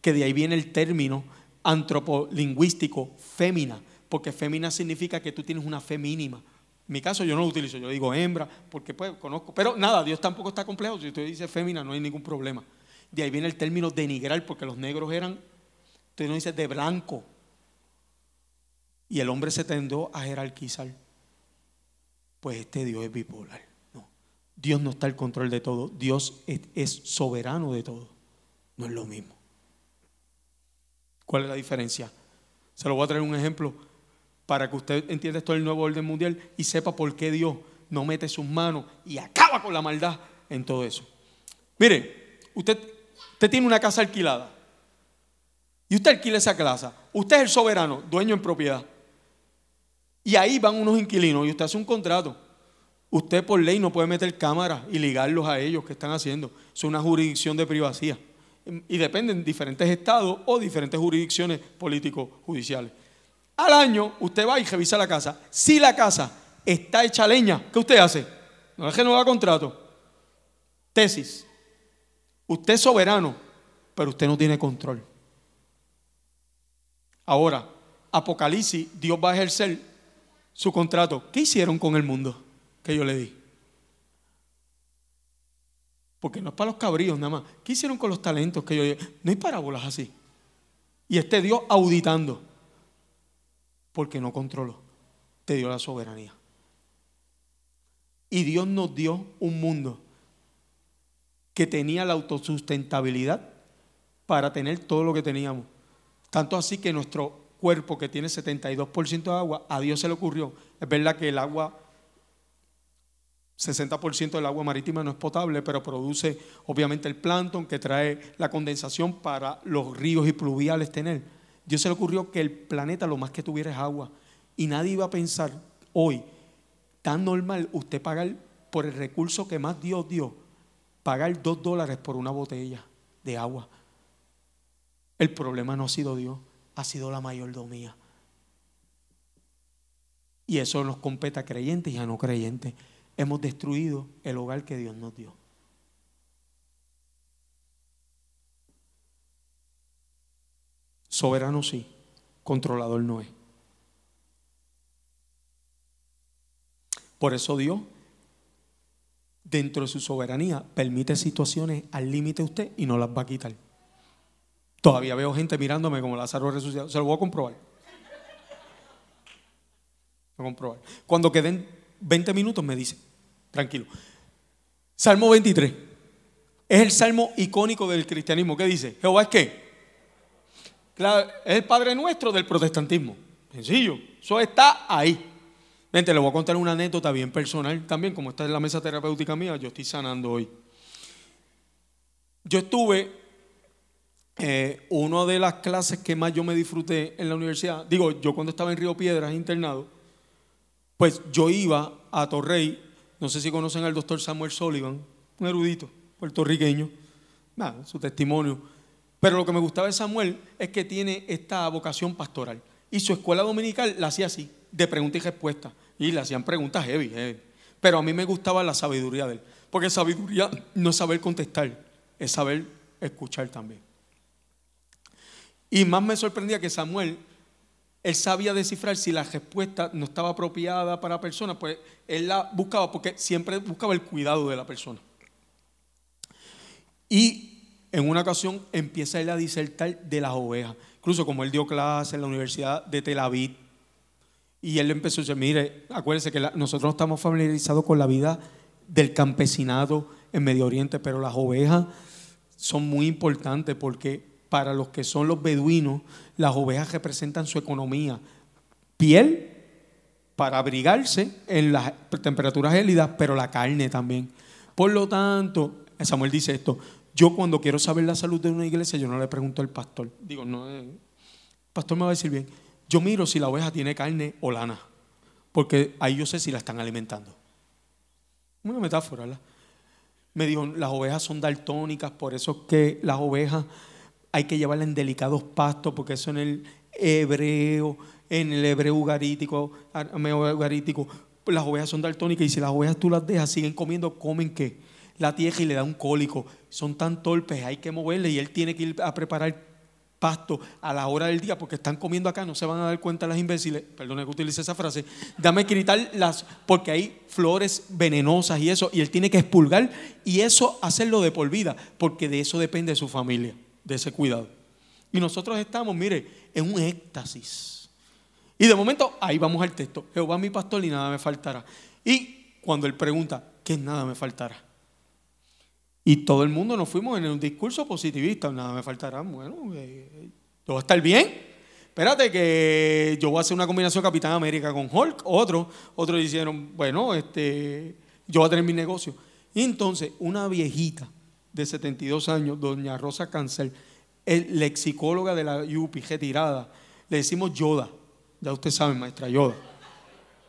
que de ahí viene el término antropolingüístico, fémina, porque fémina significa que tú tienes una fe mínima. En mi caso yo no lo utilizo, yo digo hembra, porque pues conozco, pero nada, Dios tampoco está complejo, si usted dice fémina no hay ningún problema. De ahí viene el término denigrar, porque los negros eran, usted no dice de blanco, y el hombre se tendió a jerarquizar. Pues este Dios es bipolar. No. Dios no está al control de todo. Dios es, soberano de todo. No es lo mismo. ¿Cuál es la diferencia? Se lo voy a traer un ejemplo para que usted entienda esto del nuevo orden mundial y sepa por qué Dios no mete sus manos y acaba con la maldad en todo eso. Mire, usted, usted tiene una casa alquilada y usted alquila esa casa. Usted es el soberano, dueño en propiedad. Y ahí van unos inquilinos y usted hace un contrato. Usted por ley no puede meter cámaras y ligarlos a ellos que están haciendo. Es una jurisdicción de privacidad. Y dependen de diferentes estados o diferentes jurisdicciones político-judiciales. Al año usted va y revisa la casa. Si la casa está hecha leña, ¿qué usted hace? No es que no contrato. Tesis. Usted es soberano, pero usted no tiene control. Ahora, Apocalipsis, Dios va a ejercer su contrato. ¿Qué hicieron con el mundo que yo le di? Porque no es para los cabríos nada más. ¿Qué hicieron con los talentos que yo di? No hay parábolas así. Y este Dios auditando. Porque no controló. Te dio la soberanía. Y Dios nos dio un mundo que tenía la autosustentabilidad para tener todo lo que teníamos. Tanto así que nuestro cuerpo que tiene 72% de agua, a Dios se le ocurrió. Es verdad que el agua, 60% del agua marítima no es potable, pero produce obviamente el plancton que trae la condensación para los ríos y pluviales tener. Dios se le ocurrió que el planeta lo más que tuviera es agua. Y nadie iba a pensar hoy, tan normal, usted pagar por el recurso que más Dios dio, pagar dos dólares por una botella de agua. El problema no ha sido Dios ha sido la mayordomía. Y eso nos compete a creyentes y a no creyentes. Hemos destruido el hogar que Dios nos dio. Soberano sí, controlador no es. Por eso Dios, dentro de su soberanía, permite situaciones al límite usted y no las va a quitar. Todavía veo gente mirándome como Lázaro resucitado. Se lo voy a comprobar. Voy a comprobar. Cuando queden 20 minutos me dice, tranquilo. Salmo 23. Es el salmo icónico del cristianismo. ¿Qué dice? Jehová es qué? Claro, es el Padre nuestro del protestantismo. Sencillo. Eso está ahí. Gente, le voy a contar una anécdota bien personal también, como está en la mesa terapéutica mía, yo estoy sanando hoy. Yo estuve eh, una de las clases que más yo me disfruté en la universidad, digo, yo cuando estaba en Río Piedras internado, pues yo iba a Torrey, no sé si conocen al doctor Samuel Sullivan, un erudito puertorriqueño, nada, su testimonio. Pero lo que me gustaba de Samuel es que tiene esta vocación pastoral. Y su escuela dominical la hacía así, de pregunta y respuesta. Y le hacían preguntas heavy, heavy. Pero a mí me gustaba la sabiduría de él. Porque sabiduría no es saber contestar, es saber escuchar también. Y más me sorprendía que Samuel, él sabía descifrar si la respuesta no estaba apropiada para la persona, pues él la buscaba porque siempre buscaba el cuidado de la persona. Y en una ocasión empieza él a disertar de las ovejas. Incluso como él dio clase en la Universidad de Tel Aviv. Y él empezó a decir, mire, acuérdense que nosotros no estamos familiarizados con la vida del campesinado en Medio Oriente, pero las ovejas son muy importantes porque para los que son los beduinos, las ovejas representan su economía. Piel para abrigarse en las temperaturas gélidas, pero la carne también. Por lo tanto, Samuel dice esto, yo cuando quiero saber la salud de una iglesia, yo no le pregunto al pastor. Digo, no, el eh, pastor me va a decir bien. Yo miro si la oveja tiene carne o lana, porque ahí yo sé si la están alimentando. Una metáfora, ¿verdad? Me dijo, las ovejas son daltónicas, por eso es que las ovejas hay que llevarlas en delicados pastos, porque eso en el hebreo, en el hebreo ugarítico, ugarítico, las ovejas son daltónicas y si las ovejas tú las dejas, siguen comiendo, comen qué? La tierra y le da un cólico. Son tan torpes, hay que moverle y él tiene que ir a preparar pasto a la hora del día porque están comiendo acá, no se van a dar cuenta las imbéciles, perdone que utilice esa frase, dame que quitar las, porque hay flores venenosas y eso, y él tiene que expulgar y eso hacerlo de por vida, porque de eso depende su familia, de ese cuidado. Y nosotros estamos, mire, en un éxtasis. Y de momento, ahí vamos al texto, Jehová mi pastor y nada me faltará. Y cuando él pregunta, ¿qué nada me faltará? Y todo el mundo nos fuimos en un discurso positivista. Nada me faltará. Bueno, eh, yo voy a estar bien. Espérate que yo voy a hacer una combinación Capitán América con Hulk. Otro, otros dijeron, bueno, este, yo voy a tener mi negocio. Y entonces, una viejita de 72 años, doña Rosa Cancel, el lexicóloga de la UPI, retirada, le decimos Yoda. Ya usted sabe, maestra Yoda.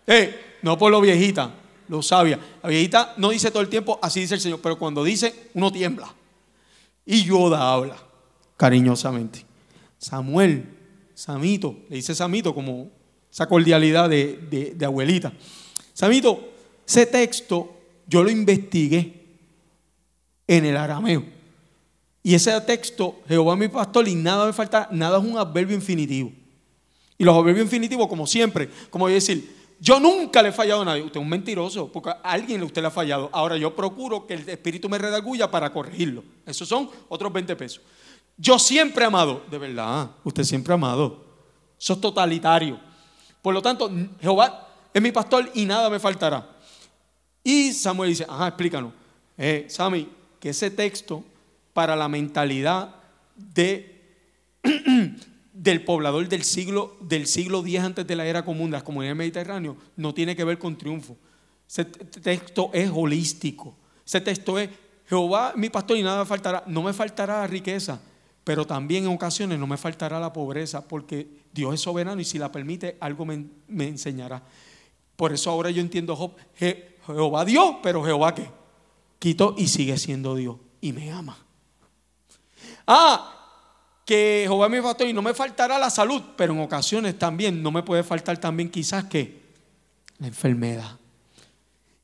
Eh, no por lo viejita, lo sabia. La viejita no dice todo el tiempo, así dice el Señor, pero cuando dice, uno tiembla. Y Yoda habla cariñosamente. Samuel, Samito, le dice Samito como esa cordialidad de, de abuelita. Samito, ese texto yo lo investigué en el arameo. Y ese texto, Jehová mi pastor, y nada me falta, nada es un adverbio infinitivo. Y los adverbios infinitivos, como siempre, como voy a decir, yo nunca le he fallado a nadie. Usted es un mentiroso, porque a alguien usted le ha fallado. Ahora yo procuro que el Espíritu me redagulla para corregirlo. Esos son otros 20 pesos. Yo siempre he amado. De verdad, usted siempre ha amado. Eso es totalitario. Por lo tanto, Jehová es mi pastor y nada me faltará. Y Samuel dice, ajá, explícanos. Eh, Sammy, que ese texto para la mentalidad de del poblador del siglo, del siglo X antes de la era común de las comunidades mediterráneas no tiene que ver con triunfo. Ese texto es holístico. Ese texto es Jehová mi pastor y nada me faltará. No me faltará la riqueza, pero también en ocasiones no me faltará la pobreza, porque Dios es soberano y si la permite, algo me, enseñará. Por eso ahora yo entiendo Jehová Dios, pero Jehová qué? Quito y sigue siendo Dios y me ama. Ah, que Jehová me pastor y no me faltará la salud, pero en ocasiones también no me puede faltar también quizás que la enfermedad.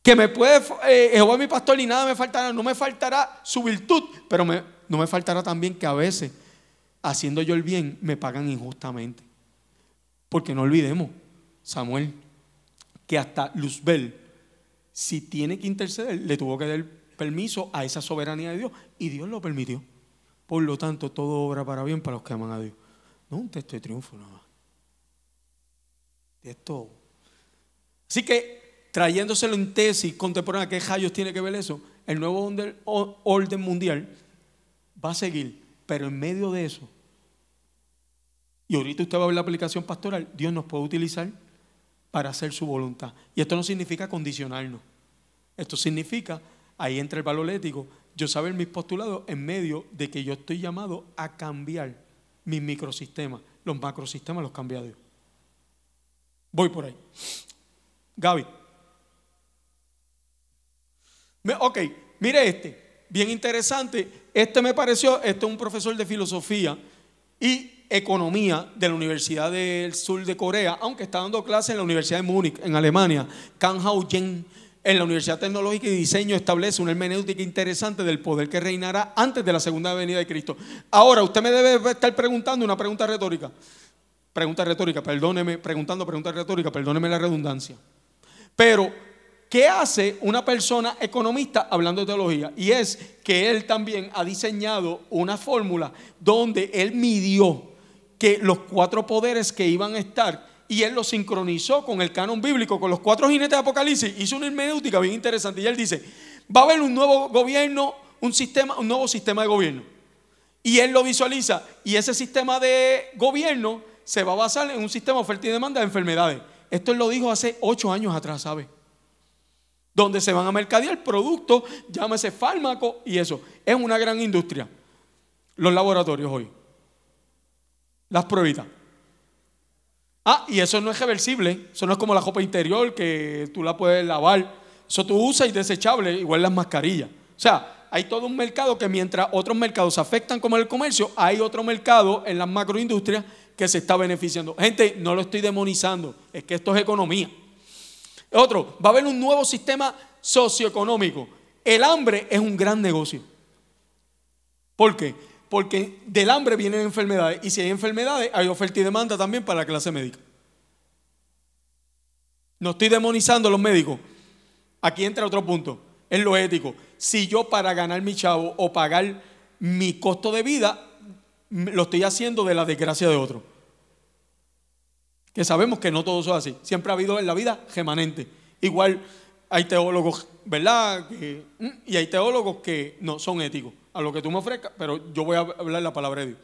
Que me puede, eh, Jehová mi pastor y nada me faltará, no me faltará su virtud, pero no me faltará también que a veces, haciendo yo el bien, me pagan injustamente. Porque no olvidemos, Samuel, que hasta Luzbel, si tiene que interceder, le tuvo que dar permiso a esa soberanía de Dios y Dios lo permitió. Por lo tanto, todo obra para bien para los que aman a Dios. No un texto de triunfo nada más. Esto. Así que, trayéndoselo en tesis contemporánea, ¿qué rayos tiene que ver eso? El nuevo orden mundial va a seguir, pero en medio de eso, y ahorita usted va a ver la aplicación pastoral, Dios nos puede utilizar para hacer su voluntad. Y esto no significa condicionarnos. Esto significa, ahí entra el valor ético, yo saber mis postulados en medio de que yo estoy llamado a cambiar mis microsistemas. Los macrosistemas los cambia Dios. Voy por ahí. Gaby. Ok, mire este. Bien interesante. Este me pareció, este es un profesor de filosofía y economía de la Universidad del Sur de Corea, aunque está dando clase en la Universidad de Múnich, en Alemania. Kang Hao Jen en la Universidad Tecnológica y Diseño establece una hermenéutica interesante del poder que reinará antes de la segunda venida de Cristo. Ahora, usted me debe estar preguntando una pregunta retórica. Pregunta retórica, perdóneme, preguntando pregunta retórica, perdóneme la redundancia. Pero, ¿qué hace una persona economista hablando de teología? Y es que él también ha diseñado una fórmula donde él midió que los cuatro poderes que iban a estar y él lo sincronizó con el canon bíblico, con los cuatro jinetes de Apocalipsis. Hizo una hermenéutica bien interesante. Y él dice: Va a haber un nuevo gobierno, un sistema, un nuevo sistema de gobierno. Y él lo visualiza. Y ese sistema de gobierno se va a basar en un sistema de oferta y demanda de enfermedades. Esto él lo dijo hace ocho años atrás, ¿sabe? Donde se van a mercadear productos, llámese fármaco y eso. Es una gran industria. Los laboratorios hoy. Las pruebas. Ah, y eso no es reversible. Eso no es como la ropa interior que tú la puedes lavar. Eso tú usas y desechable, igual las mascarillas. O sea, hay todo un mercado que mientras otros mercados afectan como el comercio, hay otro mercado en las macroindustrias que se está beneficiando. Gente, no lo estoy demonizando, es que esto es economía. Otro, va a haber un nuevo sistema socioeconómico. El hambre es un gran negocio. ¿Por qué? Porque del hambre vienen enfermedades y si hay enfermedades hay oferta y demanda también para la clase médica. No estoy demonizando a los médicos. Aquí entra otro punto, es lo ético. Si yo para ganar mi chavo o pagar mi costo de vida, lo estoy haciendo de la desgracia de otro. Que sabemos que no todo es así. Siempre ha habido en la vida remanente. Igual hay teólogos, ¿verdad? y hay teólogos que no son éticos a lo que tú me ofrezcas, pero yo voy a hablar la palabra de Dios.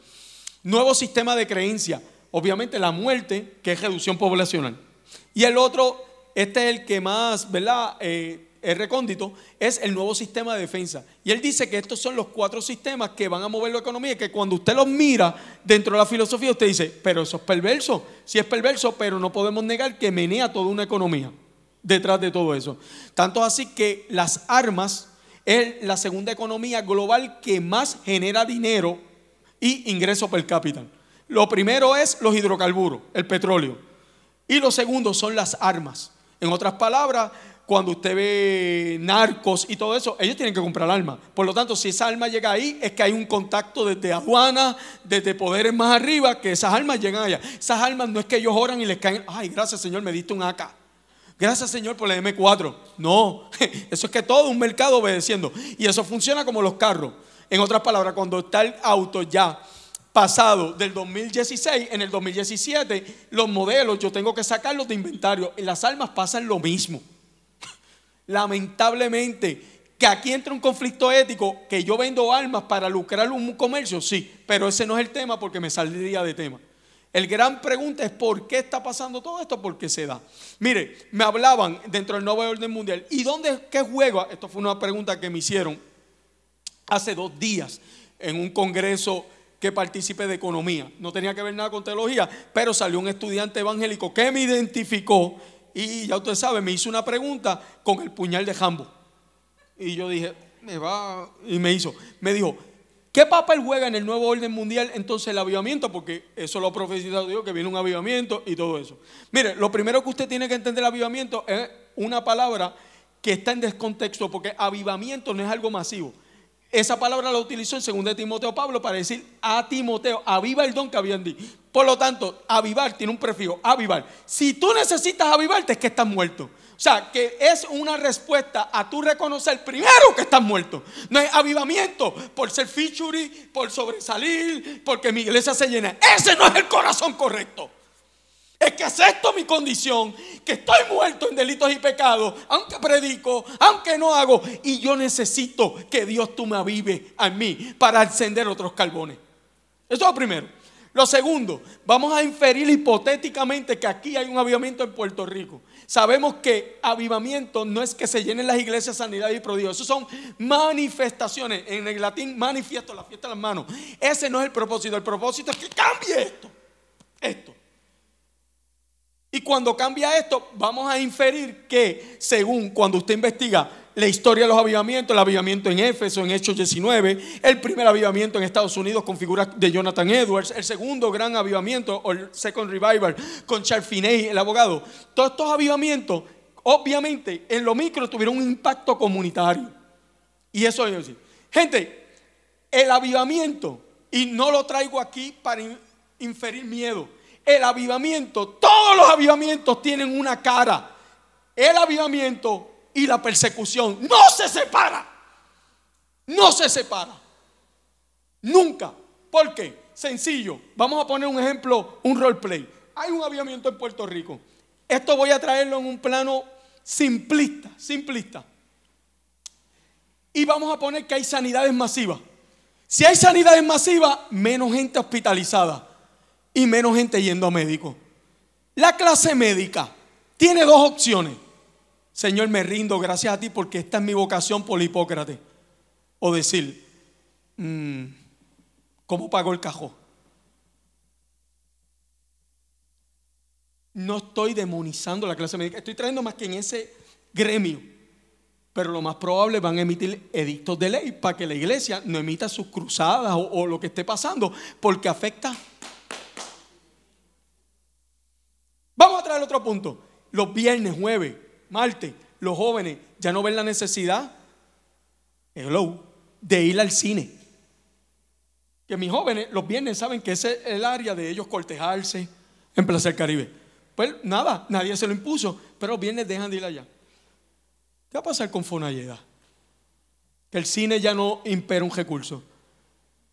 Nuevo sistema de creencia. Obviamente la muerte, que es reducción poblacional. Y el otro, este es el que más, ¿verdad? Eh, es recóndito, es el nuevo sistema de defensa. Y él dice que estos son los cuatro sistemas que van a mover la economía que cuando usted los mira dentro de la filosofía, usted dice, pero eso es perverso. Sí es perverso, pero no podemos negar que menea toda una economía detrás de todo eso. Tanto así que las armas es la segunda economía global que más genera dinero y ingreso per cápita. Lo primero es los hidrocarburos, el petróleo. Y lo segundo son las armas. En otras palabras, cuando usted ve narcos y todo eso, ellos tienen que comprar armas. Por lo tanto, si esa arma llega ahí, es que hay un contacto desde aduana, desde poderes más arriba, que esas armas llegan allá. Esas armas no es que ellos oran y les caen, ay, gracias Señor, me diste un AK. Gracias Señor por la M4. No, eso es que todo un mercado obedeciendo. Y eso funciona como los carros. En otras palabras, cuando está el auto ya pasado del 2016, en el 2017, los modelos yo tengo que sacarlos de inventario. Y las armas pasan lo mismo. Lamentablemente, que aquí entra un conflicto ético, que yo vendo armas para lucrar un comercio, sí, pero ese no es el tema porque me saldría de tema. El gran pregunta es por qué está pasando todo esto, por qué se da. Mire, me hablaban dentro del nuevo orden mundial. ¿Y dónde, qué juega? Esto fue una pregunta que me hicieron hace dos días en un congreso que participé de economía. No tenía que ver nada con teología, pero salió un estudiante evangélico que me identificó y ya usted sabe, me hizo una pregunta con el puñal de jambo. Y yo dije, me va, y me hizo, me dijo, ¿Qué papel juega en el nuevo orden mundial entonces el avivamiento? Porque eso lo ha profetizado Dios, que viene un avivamiento y todo eso. Mire, lo primero que usted tiene que entender el avivamiento es una palabra que está en descontexto, porque avivamiento no es algo masivo. Esa palabra la utilizó en 2 Timoteo Pablo para decir a Timoteo, aviva el don que habían dicho. Por lo tanto, avivar tiene un prefijo, avivar. Si tú necesitas avivarte es que estás muerto. O sea, que es una respuesta a tu reconocer primero que estás muerto. No hay avivamiento por ser feature, por sobresalir, porque mi iglesia se llena. Ese no es el corazón correcto. Es que acepto mi condición, que estoy muerto en delitos y pecados, aunque predico, aunque no hago, y yo necesito que Dios tú me avive a mí para encender otros carbones. Eso es lo primero. Lo segundo, vamos a inferir hipotéticamente que aquí hay un avivamiento en Puerto Rico. Sabemos que avivamiento no es que se llenen las iglesias sanidad y prodigios, eso son manifestaciones. En el latín manifiesto, la fiesta de las manos. Ese no es el propósito, el propósito es que cambie esto. Esto. Y cuando cambia esto, vamos a inferir que según cuando usted investiga la historia de los avivamientos, el avivamiento en Éfeso, en Hechos 19, el primer avivamiento en Estados Unidos con figuras de Jonathan Edwards, el segundo gran avivamiento, o el Second Revival, con Charles el abogado. Todos estos avivamientos, obviamente, en lo micro tuvieron un impacto comunitario. Y eso es decir. Gente, el avivamiento, y no lo traigo aquí para inferir miedo, el avivamiento, todos los avivamientos tienen una cara. El avivamiento y la persecución no se separa. No se separa. Nunca. ¿Por qué? Sencillo. Vamos a poner un ejemplo, un roleplay. Hay un avivamiento en Puerto Rico. Esto voy a traerlo en un plano simplista, simplista. Y vamos a poner que hay sanidades masivas. Si hay sanidades masivas, menos gente hospitalizada y menos gente yendo a médico. La clase médica tiene dos opciones. Señor, me rindo gracias a ti porque esta es mi vocación por Hipócrates. O decir, mm, ¿cómo pago el cajón? No estoy demonizando la clase médica, estoy trayendo más que en ese gremio. Pero lo más probable van a emitir edictos de ley para que la iglesia no emita sus cruzadas o, o lo que esté pasando, porque afecta. Vamos a traer otro punto. Los viernes, jueves, martes, los jóvenes ya no ven la necesidad, hello, de ir al cine. Que mis jóvenes los viernes saben que ese es el área de ellos cortejarse en Placer Caribe. Pues nada, nadie se lo impuso, pero los viernes dejan de ir allá. ¿Qué va a pasar con Fonalleda? Que el cine ya no impera un recurso.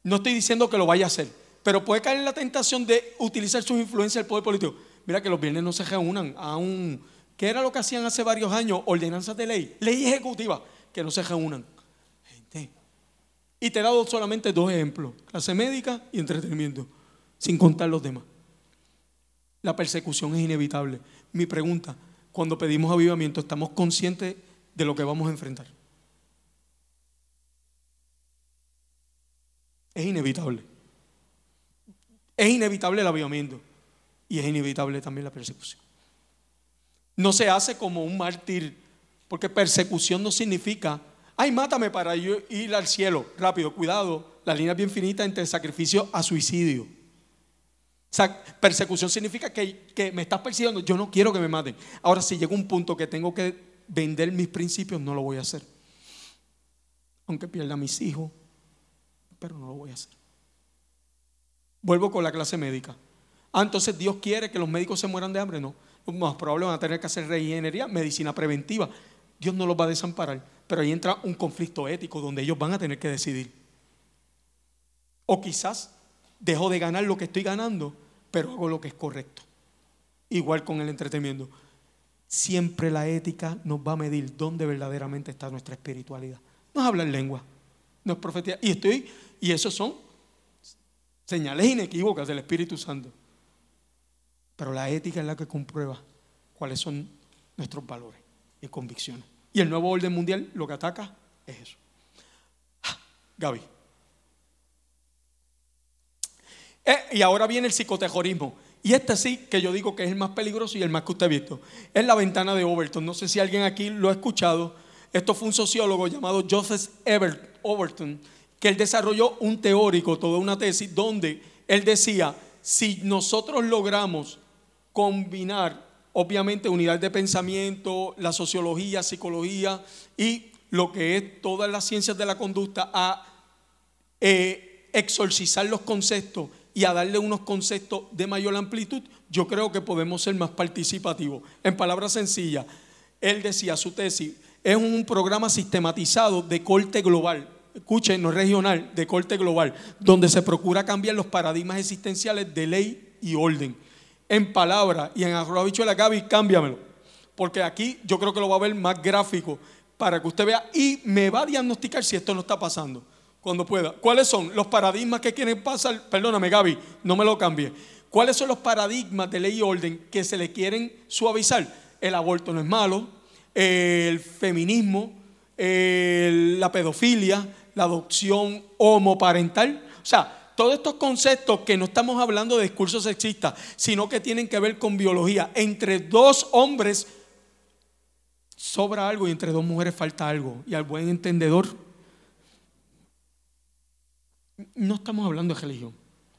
No estoy diciendo que lo vaya a hacer, pero puede caer en la tentación de utilizar sus influencias del poder político. Mira que los viernes no se reúnan a un... ¿Qué era lo que hacían hace varios años? Ordenanzas de ley, ley ejecutiva, que no se reúnan. Y te he dado solamente dos ejemplos, clase médica y entretenimiento, sin contar los demás. La persecución es inevitable. Mi pregunta, cuando pedimos avivamiento, ¿estamos conscientes de lo que vamos a enfrentar? Es inevitable. Es inevitable el avivamiento y es inevitable también la persecución. No se hace como un mártir, porque persecución no significa, ay, mátame para ir al cielo. Rápido, cuidado, la línea es bien finita entre sacrificio a suicidio. O sea, persecución significa que, me estás persiguiendo. Yo no quiero que me maten. Ahora, si llega un punto que tengo que vender mis principios, no lo voy a hacer. Aunque pierda a mis hijos, pero no lo voy a hacer. Vuelvo con la clase médica. Ah, entonces Dios quiere que los médicos se mueran de hambre. No. Más probable van a tener que hacer reingeniería, medicina preventiva. Dios no los va a desamparar. Pero ahí entra un conflicto ético donde ellos van a tener que decidir. O quizás dejo de ganar lo que estoy ganando pero hago lo que es correcto. Igual con el entretenimiento. Siempre la ética nos va a medir dónde verdaderamente está nuestra espiritualidad. No es hablar lengua, no es profetía. Y estoy, y eso son señales inequívocas del Espíritu Santo. Pero la ética es la que comprueba cuáles son nuestros valores y convicciones. Y el nuevo orden mundial lo que ataca es eso. Ah, Gaby. Eh, y ahora viene el psicotejorismo. Y este sí, que yo digo que es el más peligroso y el más que usted ha visto. Es la ventana de Overton. No sé si alguien aquí lo ha escuchado. Esto fue un sociólogo llamado Joseph Overton, que él desarrolló un teórico, toda una tesis, donde él decía, si nosotros logramos combinar, obviamente, unidad de pensamiento, la sociología, psicología y lo que es todas las ciencias de la conducta, a eh, exorcizar los conceptos y a darle unos conceptos de mayor amplitud, yo creo que podemos ser más participativos. En palabras sencillas, él decía su tesis, es un programa sistematizado de corte global, escuchen, no regional, de corte global, donde se procura cambiar los paradigmas existenciales de ley y orden. En palabras y en arroba la Gaby, cámbiamelo. Porque aquí yo creo que lo va a ver más gráfico para que usted vea y me va a diagnosticar si esto no está pasando cuando pueda. ¿Cuáles son los paradigmas que quieren pasar? Perdóname, Gaby, no me lo cambie. ¿Cuáles son los paradigmas de ley y orden que se le quieren suavizar? El aborto no es malo, el feminismo, la pedofilia, la adopción homoparental. O sea, todos estos conceptos que no estamos hablando de discursos sexistas, sino que tienen que ver con biología. Entre dos hombres sobra algo y entre dos mujeres falta algo. Y al buen entendedor no estamos hablando de religión,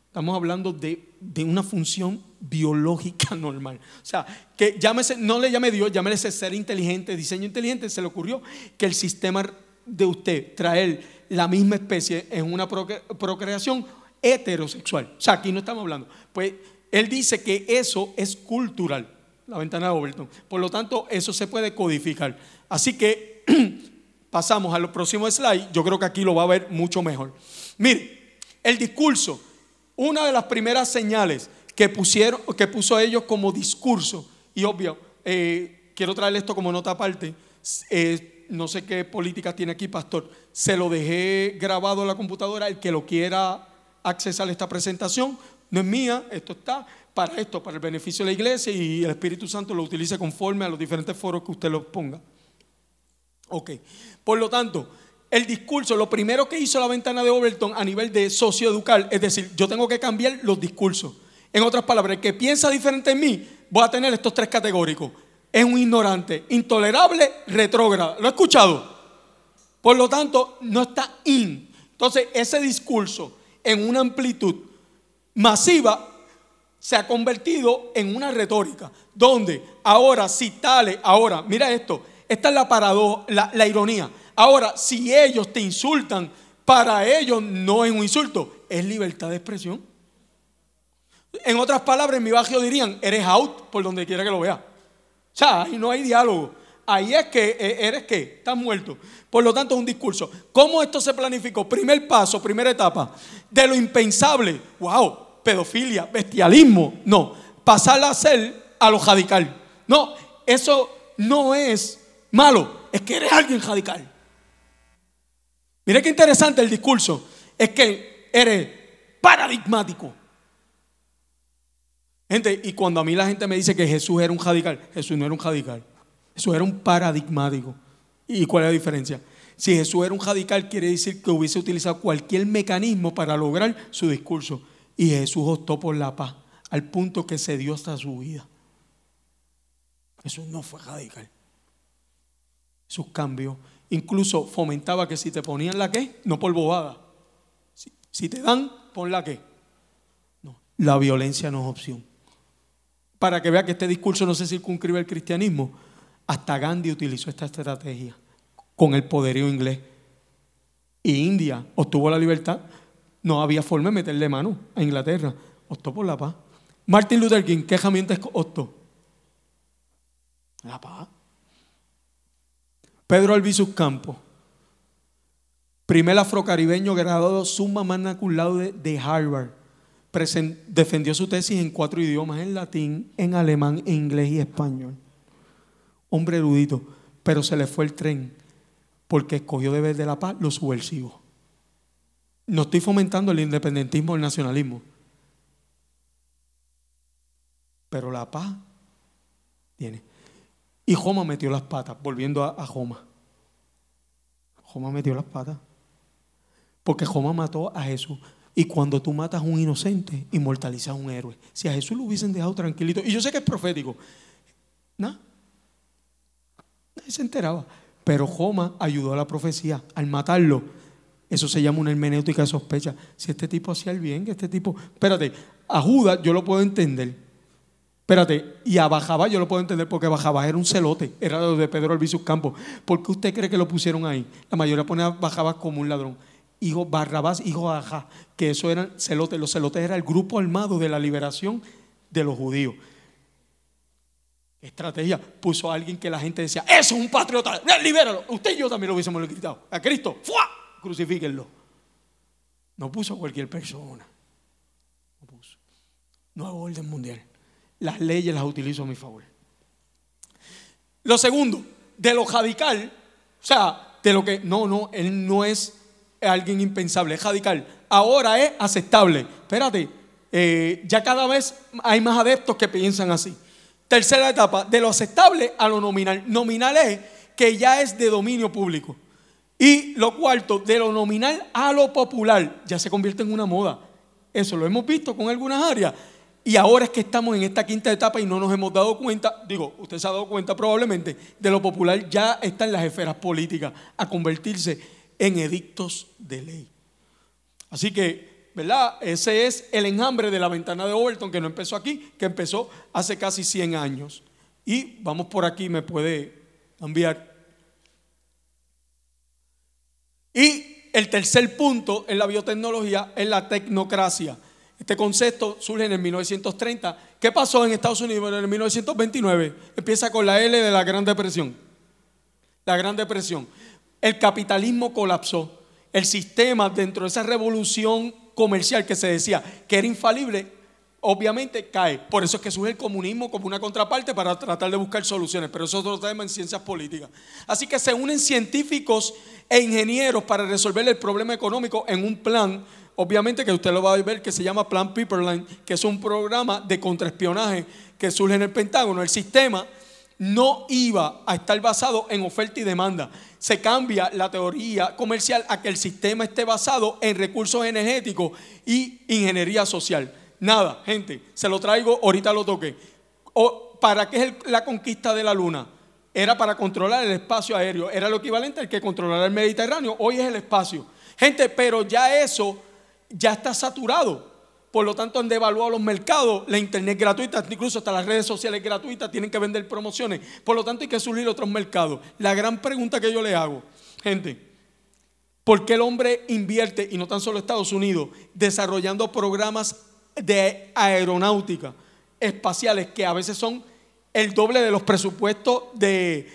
estamos hablando de, una función biológica normal. O sea, que llámese, no le llame Dios, llámese ser inteligente, diseño inteligente, se le ocurrió que el sistema de usted traer la misma especie en una procreación heterosexual. O sea, aquí no estamos hablando. Pues él dice que eso es cultural, la ventana de Overton. Por lo tanto, eso se puede codificar. Así que pasamos a los próximos slides. Yo creo que aquí lo va a ver mucho mejor. Mire, el discurso, una de las primeras señales que pusieron, que puso ellos como discurso, y obvio, eh, quiero traerle esto como nota aparte, eh, no sé qué política tiene aquí, pastor. Se lo dejé grabado en la computadora. El que lo quiera accesar esta presentación, no es mía, esto está para esto, para el beneficio de la iglesia y el Espíritu Santo lo utilice conforme a los diferentes foros que usted lo ponga. Ok, por lo tanto, el discurso, lo primero que hizo la ventana de Overton a nivel de socioeducal, es decir, yo tengo que cambiar los discursos. En otras palabras, el que piensa diferente en mí, voy a tener estos tres categóricos. Es un ignorante, intolerable, retrógrado. ¿Lo he escuchado? Por lo tanto, no está in. Entonces, ese discurso en una amplitud masiva se ha convertido en una retórica, donde ahora si tales, ahora, mira esto, esta es la paradoja, la, ironía. Ahora, si ellos te insultan, para ellos no es un insulto, es libertad de expresión. En otras palabras, en mi barrio dirían, eres out por donde quiera que lo vea. O sea, ahí no hay diálogo. Ahí es que eh, eres que estás muerto. Por lo tanto, es un discurso. ¿Cómo esto se planificó? Primer paso, primera etapa. De lo impensable. ¡Wow! pedofilia, bestialismo. No, pasar a ser a lo radical. No, eso no es malo, es que eres alguien radical. Mire qué interesante el discurso. Es que eres paradigmático. Gente, y cuando a mí la gente me dice que Jesús era un radical, Jesús no era un radical. Jesús era un paradigmático. ¿Y cuál es la diferencia? Si Jesús era un radical, quiere decir que hubiese utilizado cualquier mecanismo para lograr su discurso. Y Jesús optó por la paz, al punto que se dio hasta su vida. Jesús no fue radical. Sus cambios. Incluso fomentaba que si te ponían la que, no por bobada. Si, te dan, pon la que. No, la violencia no es opción. Para que vea que este discurso no se circunscribe al cristianismo, hasta Gandhi utilizó esta estrategia con el poderío inglés. Y India obtuvo la libertad no había forma de meterle mano a Inglaterra. Optó por la paz. Martin Luther King, ¿qué herramienta optó? La paz. Pedro Albizus Campos, primer afrocaribeño graduado summa magna cum laude de Harvard, defendió su tesis en cuatro idiomas, en latín, en alemán, en inglés y español. Hombre erudito, pero se le fue el tren porque escogió de vez de la paz los subversivos. No estoy fomentando el independentismo el nacionalismo. Pero la paz tiene. Y Joma metió las patas, volviendo a, Joma. Joma metió las patas. Porque Joma mató a Jesús. Y cuando tú matas a un inocente, inmortalizas a un héroe. Si a Jesús lo hubiesen dejado tranquilito, y yo sé que es profético, ¿no? Nadie se enteraba. Pero Joma ayudó a la profecía. Al matarlo, eso se llama una hermenéutica de sospecha. Si este tipo hacía el bien, que este tipo. Espérate, a Judas yo lo puedo entender. Espérate, y a Bajabá yo lo puedo entender porque Bajabá era un celote, era de Pedro Albizus Campos. ¿Por qué usted cree que lo pusieron ahí? La mayoría pone a Bajabá como un ladrón. Hijo Barrabás, hijo Ajá, que eso eran celotes. Los celotes era el grupo armado de la liberación de los judíos. Estrategia. Puso a alguien que la gente decía, eso es un patriota, libéralo. Usted y yo también lo hubiésemos gritado. A Cristo, ¡fua! crucifíquenlo. No puso cualquier persona. No puso. Nuevo orden mundial. Las leyes las utilizo a mi favor. Lo segundo, de lo radical, o sea, de lo que, no, no, él no es alguien impensable, es radical. Ahora es aceptable. Espérate, eh, ya cada vez hay más adeptos que piensan así. Tercera etapa, de lo aceptable a lo nominal. Nominal es que ya es de dominio público. Y lo cuarto, de lo nominal a lo popular, ya se convierte en una moda. Eso lo hemos visto con algunas áreas. Y ahora es que estamos en esta quinta etapa y no nos hemos dado cuenta, digo, usted se ha dado cuenta probablemente, de lo popular ya está en las esferas políticas a convertirse en edictos de ley. Así que, ¿verdad? Ese es el enjambre de la ventana de Overton que no empezó aquí, que empezó hace casi 100 años. Y vamos por aquí, me puede enviar y el tercer punto en la biotecnología es la tecnocracia. Este concepto surge en el 1930. ¿Qué pasó en Estados Unidos en el 1929? Empieza con la L de la Gran Depresión. La Gran Depresión. El capitalismo colapsó. El sistema dentro de esa revolución comercial que se decía que era infalible, obviamente cae. Por eso es que surge el comunismo como una contraparte para tratar de buscar soluciones, pero eso es otro tema en ciencias políticas. Así que se unen científicos e ingenieros para resolver el problema económico en un plan, obviamente que usted lo va a ver, que se llama Plan Piperline, que es un programa de contraespionaje que surge en el Pentágono. El sistema no iba a estar basado en oferta y demanda. Se cambia la teoría comercial a que el sistema esté basado en recursos energéticos y ingeniería social. Nada, gente, se lo traigo, ahorita lo toqué. ¿Para qué es la conquista de la luna? Era para controlar el espacio aéreo. Era lo equivalente al que controlara el Mediterráneo. Hoy es el espacio. Gente, pero ya eso ya está saturado. Por lo tanto, han devaluado los mercados, la internet gratuita, incluso hasta las redes sociales gratuitas tienen que vender promociones. Por lo tanto, hay que surgir otros mercados. La gran pregunta que yo le hago, gente, ¿por qué el hombre invierte, y no tan solo Estados Unidos, desarrollando programas de aeronáutica espaciales que a veces son el doble de los presupuestos del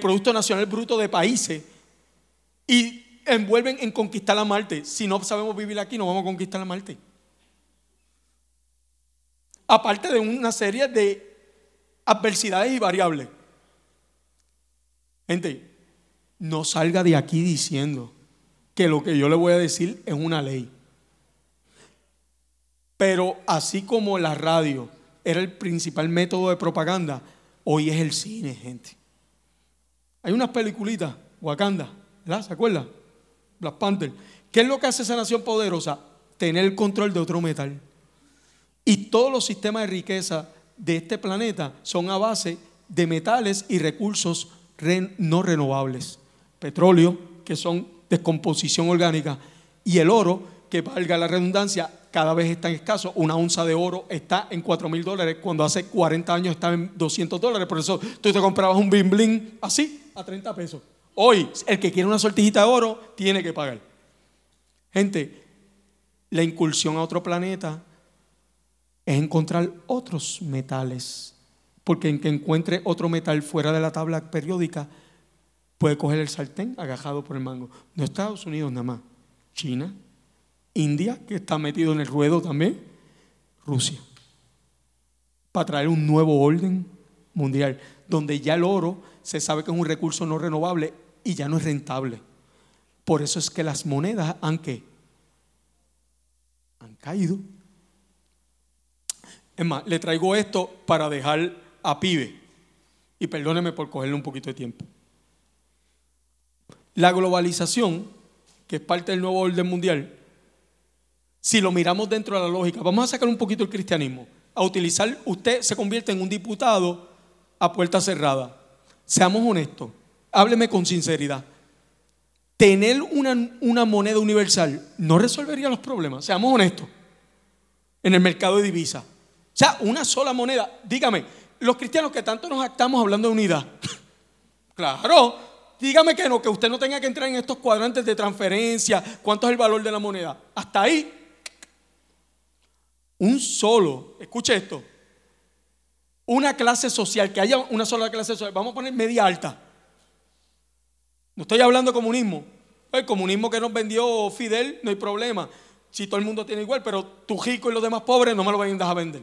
Producto Nacional Bruto de países y envuelven en conquistar la Marte. Si no sabemos vivir aquí, no vamos a conquistar la Marte. Aparte de una serie de adversidades y variables. Gente, no salga de aquí diciendo que lo que yo le voy a decir es una ley. Pero así como la radio era el principal método de propaganda, hoy es el cine, gente. Hay unas peliculitas, Wakanda, ¿verdad? ¿Se acuerdan? Black Panther. ¿Qué es lo que hace esa nación poderosa? Tener el control de otro metal. Y todos los sistemas de riqueza de este planeta son a base de metales y recursos no renovables. Petróleo, que son descomposición orgánica, y el oro, que valga la redundancia, cada vez está en escaso. Una onza de oro está en 4 mil dólares cuando hace 40 años estaba en 200 dólares. Por eso tú te comprabas un bling bling así a 30 pesos. Hoy, el que quiere una sortijita de oro tiene que pagar. Gente, la incursión a otro planeta es encontrar otros metales. Porque en que encuentre otro metal fuera de la tabla periódica, puede coger el sartén agajado por el mango. No Estados Unidos nada más. China, India, que está metido en el ruedo también, Rusia, para traer un nuevo orden mundial, donde ya el oro se sabe que es un recurso no renovable y ya no es rentable. Por eso es que las monedas han, han caído. Es más, le traigo esto para dejar a pibe. Y perdóneme por cogerle un poquito de tiempo. La globalización, que es parte del nuevo orden mundial, si lo miramos dentro de la lógica, vamos a sacar un poquito el cristianismo, a utilizar, usted se convierte en un diputado a puerta cerrada. Seamos honestos, hábleme con sinceridad. Tener una, una moneda universal no resolvería los problemas, seamos honestos, en el mercado de divisas. O sea, una sola moneda. Dígame, los cristianos que tanto nos estamos hablando de unidad. claro, dígame que no, que usted no tenga que entrar en estos cuadrantes de transferencia, cuánto es el valor de la moneda. Hasta ahí un solo, escuche esto, una clase social, que haya una sola clase social, vamos a poner media alta. No estoy hablando de comunismo. El comunismo que nos vendió Fidel, no hay problema. Si todo el mundo tiene igual, pero tú rico y los demás pobres no me lo vayan a vender.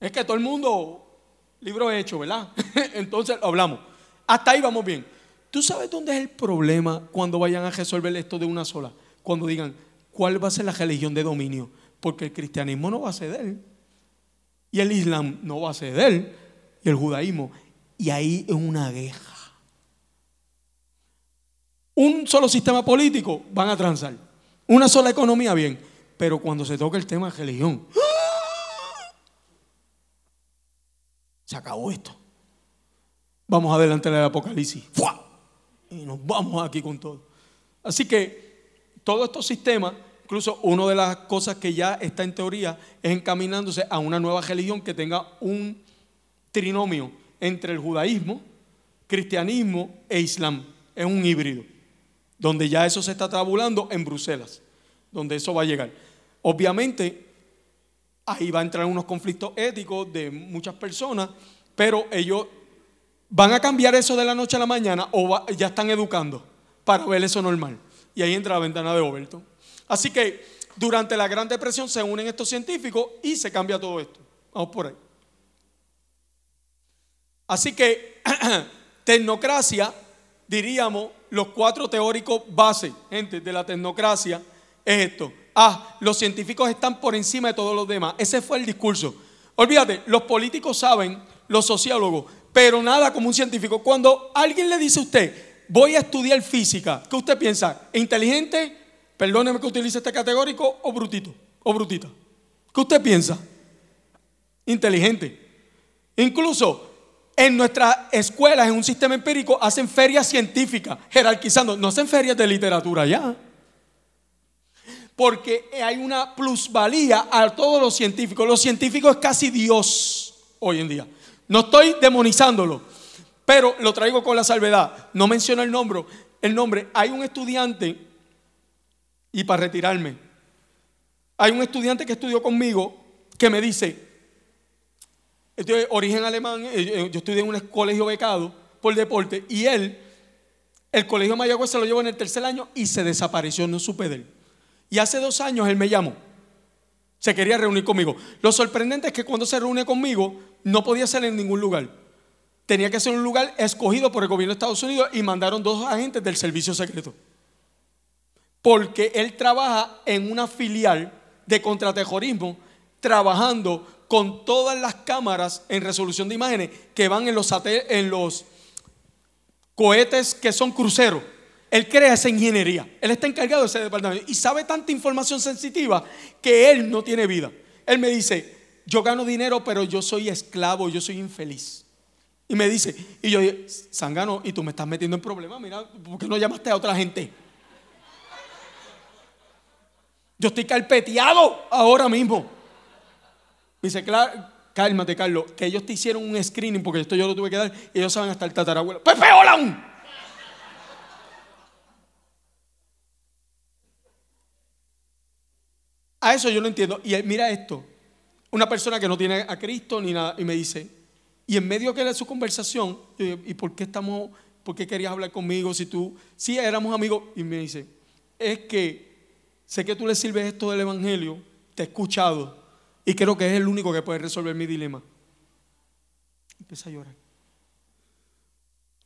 Es que todo el mundo, libro hecho, ¿verdad? Entonces hablamos. Hasta ahí vamos bien. ¿Tú sabes dónde es el problema cuando vayan a resolver esto de una sola? Cuando digan, ¿cuál va a ser la religión de dominio? porque el cristianismo no va a ceder. Y el islam no va a ceder. Y el judaísmo. Y ahí es una guerra. Un solo sistema político van a transar. Una sola economía, bien. Pero cuando se toca el tema de religión, se acabó esto. Vamos adelante del Apocalipsis. Y nos vamos aquí con todo. Así que todos estos sistemas Incluso una de las cosas que ya está en teoría es encaminándose a una nueva religión que tenga un trinomio entre el judaísmo, cristianismo e islam. Es un híbrido, donde ya eso se está tabulando en Bruselas, donde eso va a llegar. Obviamente, ahí va a entrar unos conflictos éticos de muchas personas, pero ellos van a cambiar eso de la noche a la mañana o ya están educando para ver eso normal. Y ahí entra la ventana de Overton. Así que durante la Gran Depresión se unen estos científicos y se cambia todo esto. Vamos por ahí. Así que tecnocracia, diríamos, los cuatro teóricos base, gente, de la tecnocracia es esto. Ah, los científicos están por encima de todos los demás. Ese fue el discurso. Olvídate, los políticos saben, los sociólogos, pero nada como un científico. Cuando alguien le dice a usted, voy a estudiar física, ¿qué usted piensa? ¿Inteligente? Perdóneme que utilice este categórico o brutito o brutita. ¿Qué usted piensa? Inteligente. Incluso en nuestras escuelas, en un sistema empírico, hacen ferias científicas, jerarquizando. No hacen ferias de literatura ya. Porque hay una plusvalía a todos los científicos. Los científicos es casi Dios hoy en día. No estoy demonizándolo, pero lo traigo con la salvedad. No menciono el nombre. El nombre. Hay un estudiante, y para retirarme, hay un estudiante que estudió conmigo que me dice, de origen alemán, eh, eh, yo estudié en un colegio becado por deporte, y él, el colegio Mayagüez se lo llevó en el tercer año y se desapareció, no supe de él. Y hace dos años él me llamó. Se quería reunir conmigo. Lo sorprendente es que cuando se reúne conmigo, no podía ser en ningún lugar. Tenía que ser un lugar escogido por el gobierno de Estados Unidos y mandaron dos agentes del servicio secreto. Porque él trabaja en una filial de contraterrorismo, trabajando con todas las cámaras en resolución de imágenes que van en los, en los cohetes que son cruceros. Él crea esa ingeniería. Él está encargado de ese departamento y sabe tanta información sensitiva que él no tiene vida. Él me dice, yo gano dinero, pero yo soy esclavo, yo soy infeliz. Y me dice, y yo Sangano, y tú me estás metiendo en problemas, mira, ¿por qué no llamaste a otra gente? Yo estoy carpeteado ahora mismo. Dice, claro, cálmate, Carlos, que ellos te hicieron un screening porque esto yo lo tuve que dar y ellos saben hasta el tatarabuelo. ¡Pepe Olán! A eso yo lo entiendo. Y mira esto, una persona que no tiene a Cristo ni nada, y me dice, y en medio que de su conversación, ¿y por qué estamos, por qué querías hablar conmigo si tú, sí éramos amigos? Y me dice, es que sé que tú le sirves esto del Evangelio, te he escuchado, y creo que es el único que puede resolver mi dilema. Empieza a llorar.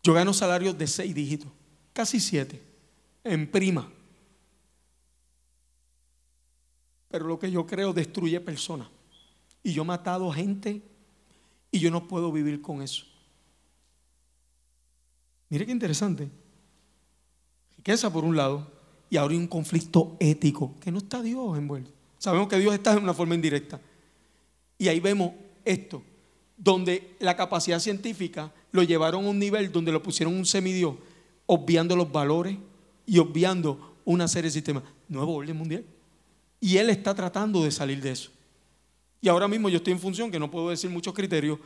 Yo gano salarios de seis dígitos, casi siete, en prima. Pero lo que yo creo destruye personas. Y yo he matado gente y yo no puedo vivir con eso. Mire qué interesante. Riqueza por un lado y ahora hay un conflicto ético que no está Dios envuelto. Sabemos que Dios está de una forma indirecta. Y ahí vemos esto, donde la capacidad científica lo llevaron a un nivel donde lo pusieron un semidios, obviando los valores y obviando una serie de sistemas. Nuevo orden mundial. Y él está tratando de salir de eso. Y ahora mismo yo estoy en función, que no puedo decir muchos criterios,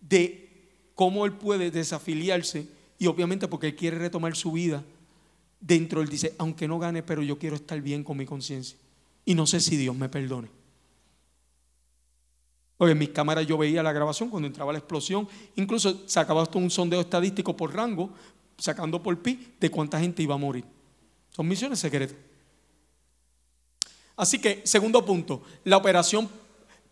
de cómo él puede desafiliarse y obviamente porque él quiere retomar su vida dentro, él dice, aunque no gane, pero yo quiero estar bien con mi conciencia. Y no sé si Dios me perdone. Porque en mis cámaras yo veía la grabación cuando entraba la explosión. Incluso sacaba hasta un sondeo estadístico por rango, sacando por pi de cuánta gente iba a morir. Son misiones secretas. Así que, segundo punto, la operación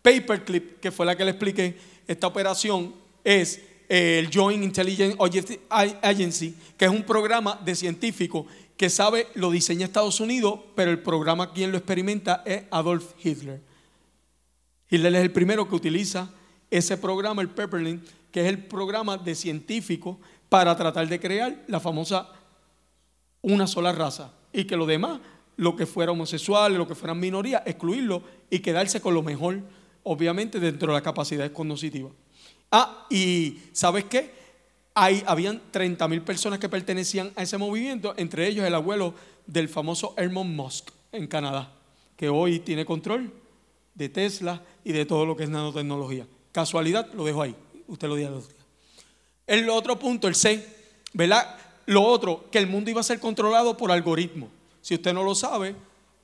Paperclip, que fue la que le expliqué, esta operación es el Joint Intelligence Agency, que es un programa de científicos que sabe, lo diseña Estados Unidos, pero el programa quien lo experimenta es Adolf Hitler. Hitler es el primero que utiliza ese programa, el Pepperlin, que es el programa de científicos para tratar de crear la famosa una sola raza y que lo demás, lo que fuera homosexual, lo que fueran minorías, excluirlo y quedarse con lo mejor, obviamente dentro de las capacidades cognitivas. Ah, y ¿sabes qué? Hay, habían 30 mil personas que pertenecían a ese movimiento, entre ellos el abuelo del famoso Elon Musk en Canadá, que hoy tiene control de Tesla y de todo lo que es nanotecnología. Casualidad, lo dejo ahí. Usted lo diga. El otro punto, el C, ¿verdad? Lo otro, que el mundo iba a ser controlado por algoritmos. Si usted no lo sabe,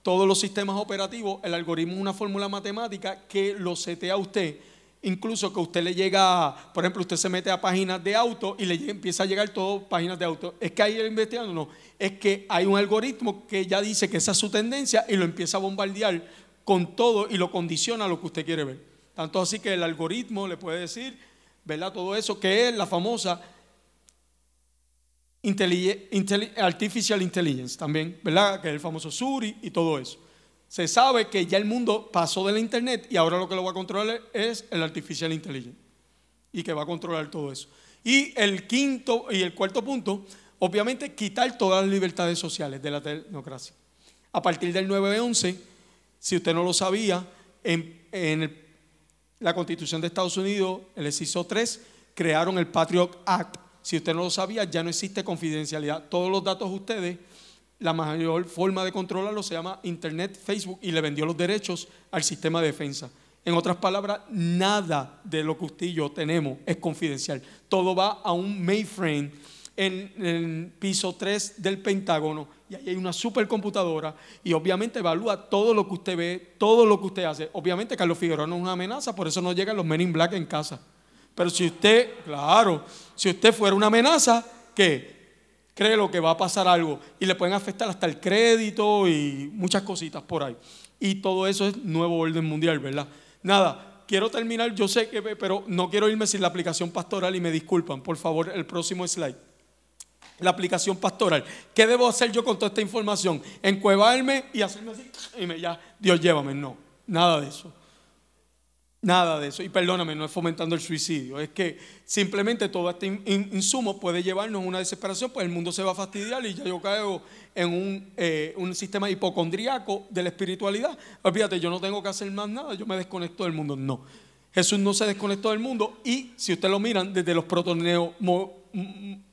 todos los sistemas operativos, el algoritmo es una fórmula matemática que lo setea a usted incluso que usted le llega, por ejemplo, usted se mete a páginas de auto y le empieza a llegar todo páginas de auto. Es que ahí investigando, no, es que hay un algoritmo que ya dice que esa es su tendencia y lo empieza a bombardear con todo y lo condiciona a lo que usted quiere ver. Tanto así que el algoritmo le puede decir, ¿verdad? Todo eso que es la famosa artificial intelligence también, ¿verdad? Que es el famoso Suri y todo eso. Se sabe que ya el mundo pasó de la internet y ahora lo que lo va a controlar es el artificial intelligence y que va a controlar todo eso. Y el quinto y el cuarto punto, obviamente quitar todas las libertades sociales de la democracia. A partir del 9-11, si usted no lo sabía, en, la Constitución de Estados Unidos, el inciso 3, crearon el Patriot Act. Si usted no lo sabía, ya no existe confidencialidad. Todos los datos ustedes la mayor forma de controlarlo se llama Internet, Facebook, y le vendió los derechos al sistema de defensa. En otras palabras, nada de lo que usted y yo tenemos es confidencial. Todo va a un mainframe en el piso 3 del Pentágono y ahí hay una supercomputadora y obviamente evalúa todo lo que usted ve, todo lo que usted hace. Obviamente Carlos Figueroa no es una amenaza, por eso no llegan los Men in Black en casa. Pero si usted, claro, si usted fuera una amenaza, ¿qué? cree lo que va a pasar algo y le pueden afectar hasta el crédito y muchas cositas por ahí. Y todo eso es nuevo orden mundial, ¿verdad? Nada, quiero terminar, yo sé que, pero no quiero irme sin la aplicación pastoral y me disculpan, por favor, el próximo slide. La aplicación pastoral. ¿Qué debo hacer yo con toda esta información? Encuevarme y hacerme así y me ya, Dios llévame. No, nada de eso. Nada de eso. Y perdóname, no es fomentando el suicidio. Es que simplemente todo este insumo puede llevarnos a una desesperación, pues el mundo se va a fastidiar y ya yo caigo en un, eh, un sistema hipocondriaco de la espiritualidad. Olvídate, yo no tengo que hacer más nada, yo me desconecto del mundo. No. Jesús no se desconectó del mundo y si ustedes lo miran desde los protoneo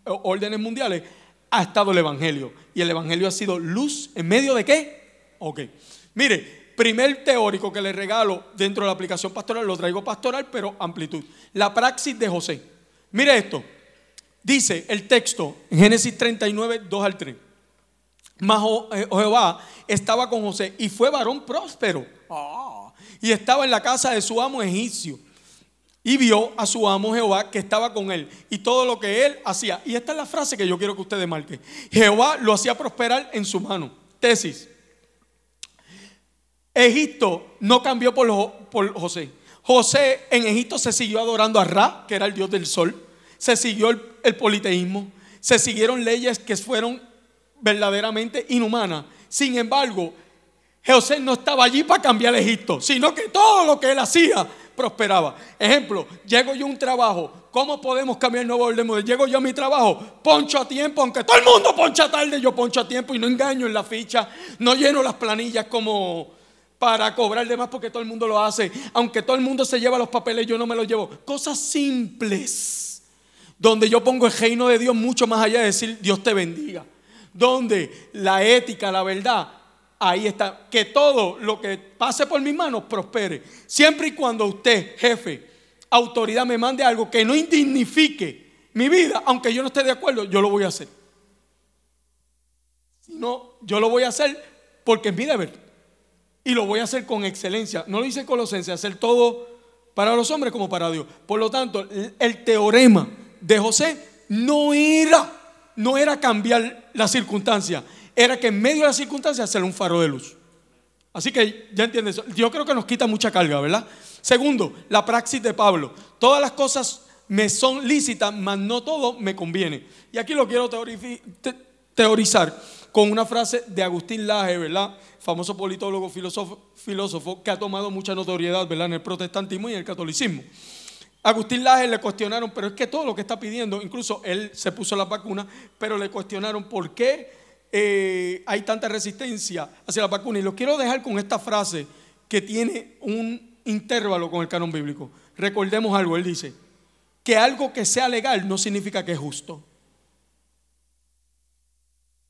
órdenes mundiales, ha estado el Evangelio. Y el Evangelio ha sido luz en medio de qué? Ok. Mire, primer teórico que le regalo dentro de la aplicación pastoral, lo traigo pastoral, pero amplitud. La praxis de José. Mire esto. Dice el texto en Génesis 39, 2 al 3. Mas eh, Jehová estaba con José y fue varón próspero. Ah. y estaba en la casa de su amo egipcio. Y vio a su amo Jehová que estaba con él y todo lo que él hacía. Y esta es la frase que yo quiero que ustedes marquen. Jehová lo hacía prosperar en su mano. Tesis. Egipto no cambió por, José. José en Egipto se siguió adorando a Ra, que era el dios del sol. Se siguió el, politeísmo. Se siguieron leyes que fueron verdaderamente inhumanas. Sin embargo, José no estaba allí para cambiar Egipto, sino que todo lo que él hacía prosperaba. Ejemplo, llego yo a un trabajo. ¿Cómo podemos cambiar el nuevo orden mundial? Llego yo a mi trabajo, poncho a tiempo, aunque todo el mundo poncha tarde, yo poncho a tiempo y no engaño en la ficha, no lleno las planillas como para cobrar de más porque todo el mundo lo hace. Aunque todo el mundo se lleva los papeles, yo no me los llevo. Cosas simples. Donde yo pongo el reino de Dios mucho más allá de decir Dios te bendiga. Donde la ética, la verdad, ahí está. Que todo lo que pase por mis manos prospere. Siempre y cuando usted, jefe, autoridad, me mande algo que no indignifique mi vida, aunque yo no esté de acuerdo, yo lo voy a hacer. Si no, yo lo voy a hacer porque es mi deber. Y lo voy a hacer con excelencia. No lo hice Colosense, hacer todo para los hombres como para Dios. Por lo tanto, el teorema de José no era, no era cambiar la circunstancia, era que en medio de la circunstancia hacer un faro de luz. Así que ya entiendes, yo creo que nos quita mucha carga, ¿verdad? Segundo, la praxis de Pablo. Todas las cosas me son lícitas, mas no todo me conviene. Y aquí lo quiero teorizar con una frase de Agustín Laje, ¿verdad? Famoso politólogo, filósofo, que ha tomado mucha notoriedad, ¿verdad? En el protestantismo y en el catolicismo. Agustín Laje le cuestionaron, pero es que todo lo que está pidiendo, incluso él se puso la vacuna, pero le cuestionaron por qué eh, hay tanta resistencia hacia la vacuna. Y lo quiero dejar con esta frase que tiene un intervalo con el canon bíblico. Recordemos algo, él dice, que algo que sea legal no significa que es justo.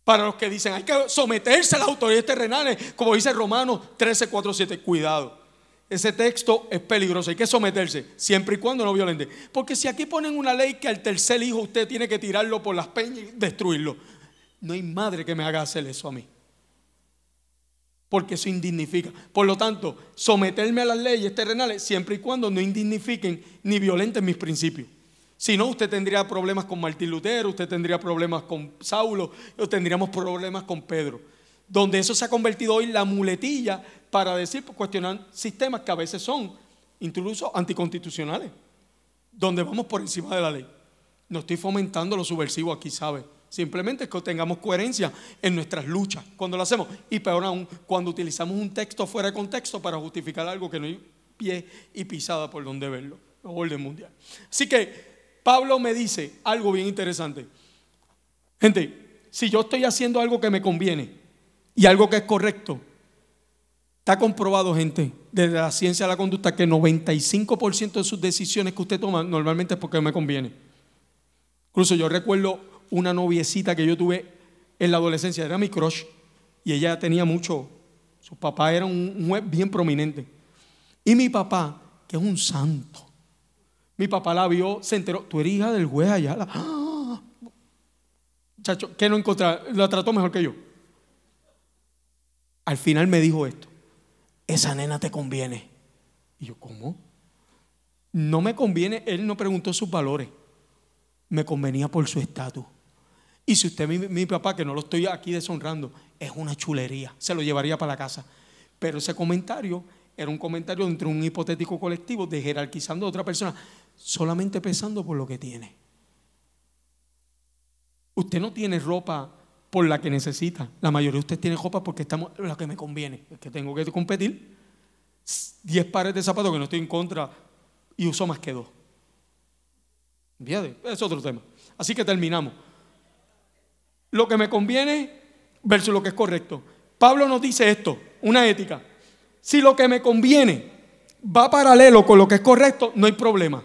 Para los que dicen, hay que someterse a las autoridades terrenales, como dice Romanos 13, 4, 7. Cuidado. Ese texto es peligroso, hay que someterse, siempre y cuando no violente. Porque si aquí ponen una ley que al tercer hijo usted tiene que tirarlo por las peñas y destruirlo, no hay madre que me haga hacer eso a mí. porque eso indignifica. Por lo tanto, someterme a las leyes terrenales siempre y cuando no indignifiquen ni violenten mis principios. Si no, usted tendría problemas con Martín Lutero, usted tendría problemas con Saulo, tendríamos problemas con Pedro. Donde eso se ha convertido hoy en la muletilla para decir, cuestionar sistemas que a veces son incluso anticonstitucionales, donde vamos por encima de la ley. No estoy fomentando lo subversivo aquí, ¿sabe? Simplemente es que tengamos coherencia en nuestras luchas cuando lo hacemos. Y peor aún, cuando utilizamos un texto fuera de contexto para justificar algo que no hay pie y pisada por donde verlo. orden mundial. Así que Pablo me dice algo bien interesante. Gente, si yo estoy haciendo algo que me conviene y algo que es correcto, está comprobado, gente, desde la ciencia de la conducta, que 95% de sus decisiones que usted toma normalmente es porque me conviene. Incluso yo recuerdo una noviecita que yo tuve en la adolescencia, era mi crush, y ella tenía mucho, su papá era un juez bien prominente. Y mi papá, que es un santo, mi papá la vio, se enteró, tú eres hija del juez allá. ¡Ah! Chacho, ¿qué no encontró? La trató mejor que yo. Al final me dijo esto, esa nena te conviene. Y yo, ¿cómo? No me conviene, él no preguntó sus valores, me convenía por su estatus. Y si usted, mi, mi papá, que no lo estoy aquí deshonrando, es una chulería, se lo llevaría para la casa. Pero ese comentario era un comentario entre un hipotético colectivo de jerarquizando a otra persona solamente pensando por lo que tiene. Usted no tiene ropa por la que necesita. La mayoría de ustedes tiene ropa porque estamos la que me conviene. Es que tengo que competir. Diez pares de zapatos que no estoy en contra y uso más que dos. Es otro tema. Así que terminamos. Lo que me conviene versus lo que es correcto. Pablo nos dice esto, una ética. Si lo que me conviene va paralelo con lo que es correcto, no hay problema.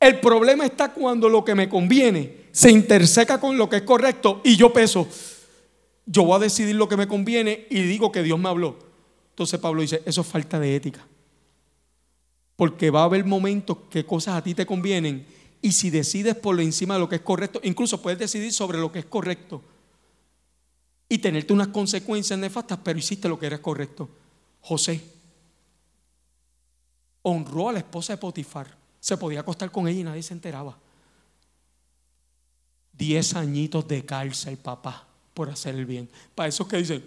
El problema está cuando lo que me conviene se interseca con lo que es correcto y yo peso. Yo voy a decidir lo que me conviene y digo que Dios me habló. Entonces Pablo dice, eso es falta de ética. Porque va a haber momentos que cosas a ti te convienen y si decides por encima de lo que es correcto, incluso puedes decidir sobre lo que es correcto y tenerte unas consecuencias nefastas, pero hiciste lo que era correcto. José honró a la esposa de Potifar se podía acostar con ella y nadie se enteraba. Diez añitos de cárcel, papá, por hacer el bien. Para eso es que dice,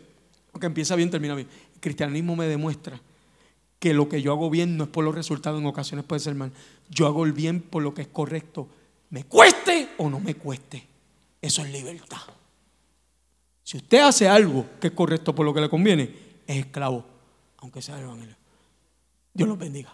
que empieza bien, termina bien. El cristianismo me demuestra que lo que yo hago bien no es por los resultados, en ocasiones puede ser mal. Yo hago el bien por lo que es correcto, me cueste o no me cueste. Eso es libertad. Si usted hace algo que es correcto por lo que le conviene, es esclavo, aunque sea el evangelio. Dios los bendiga.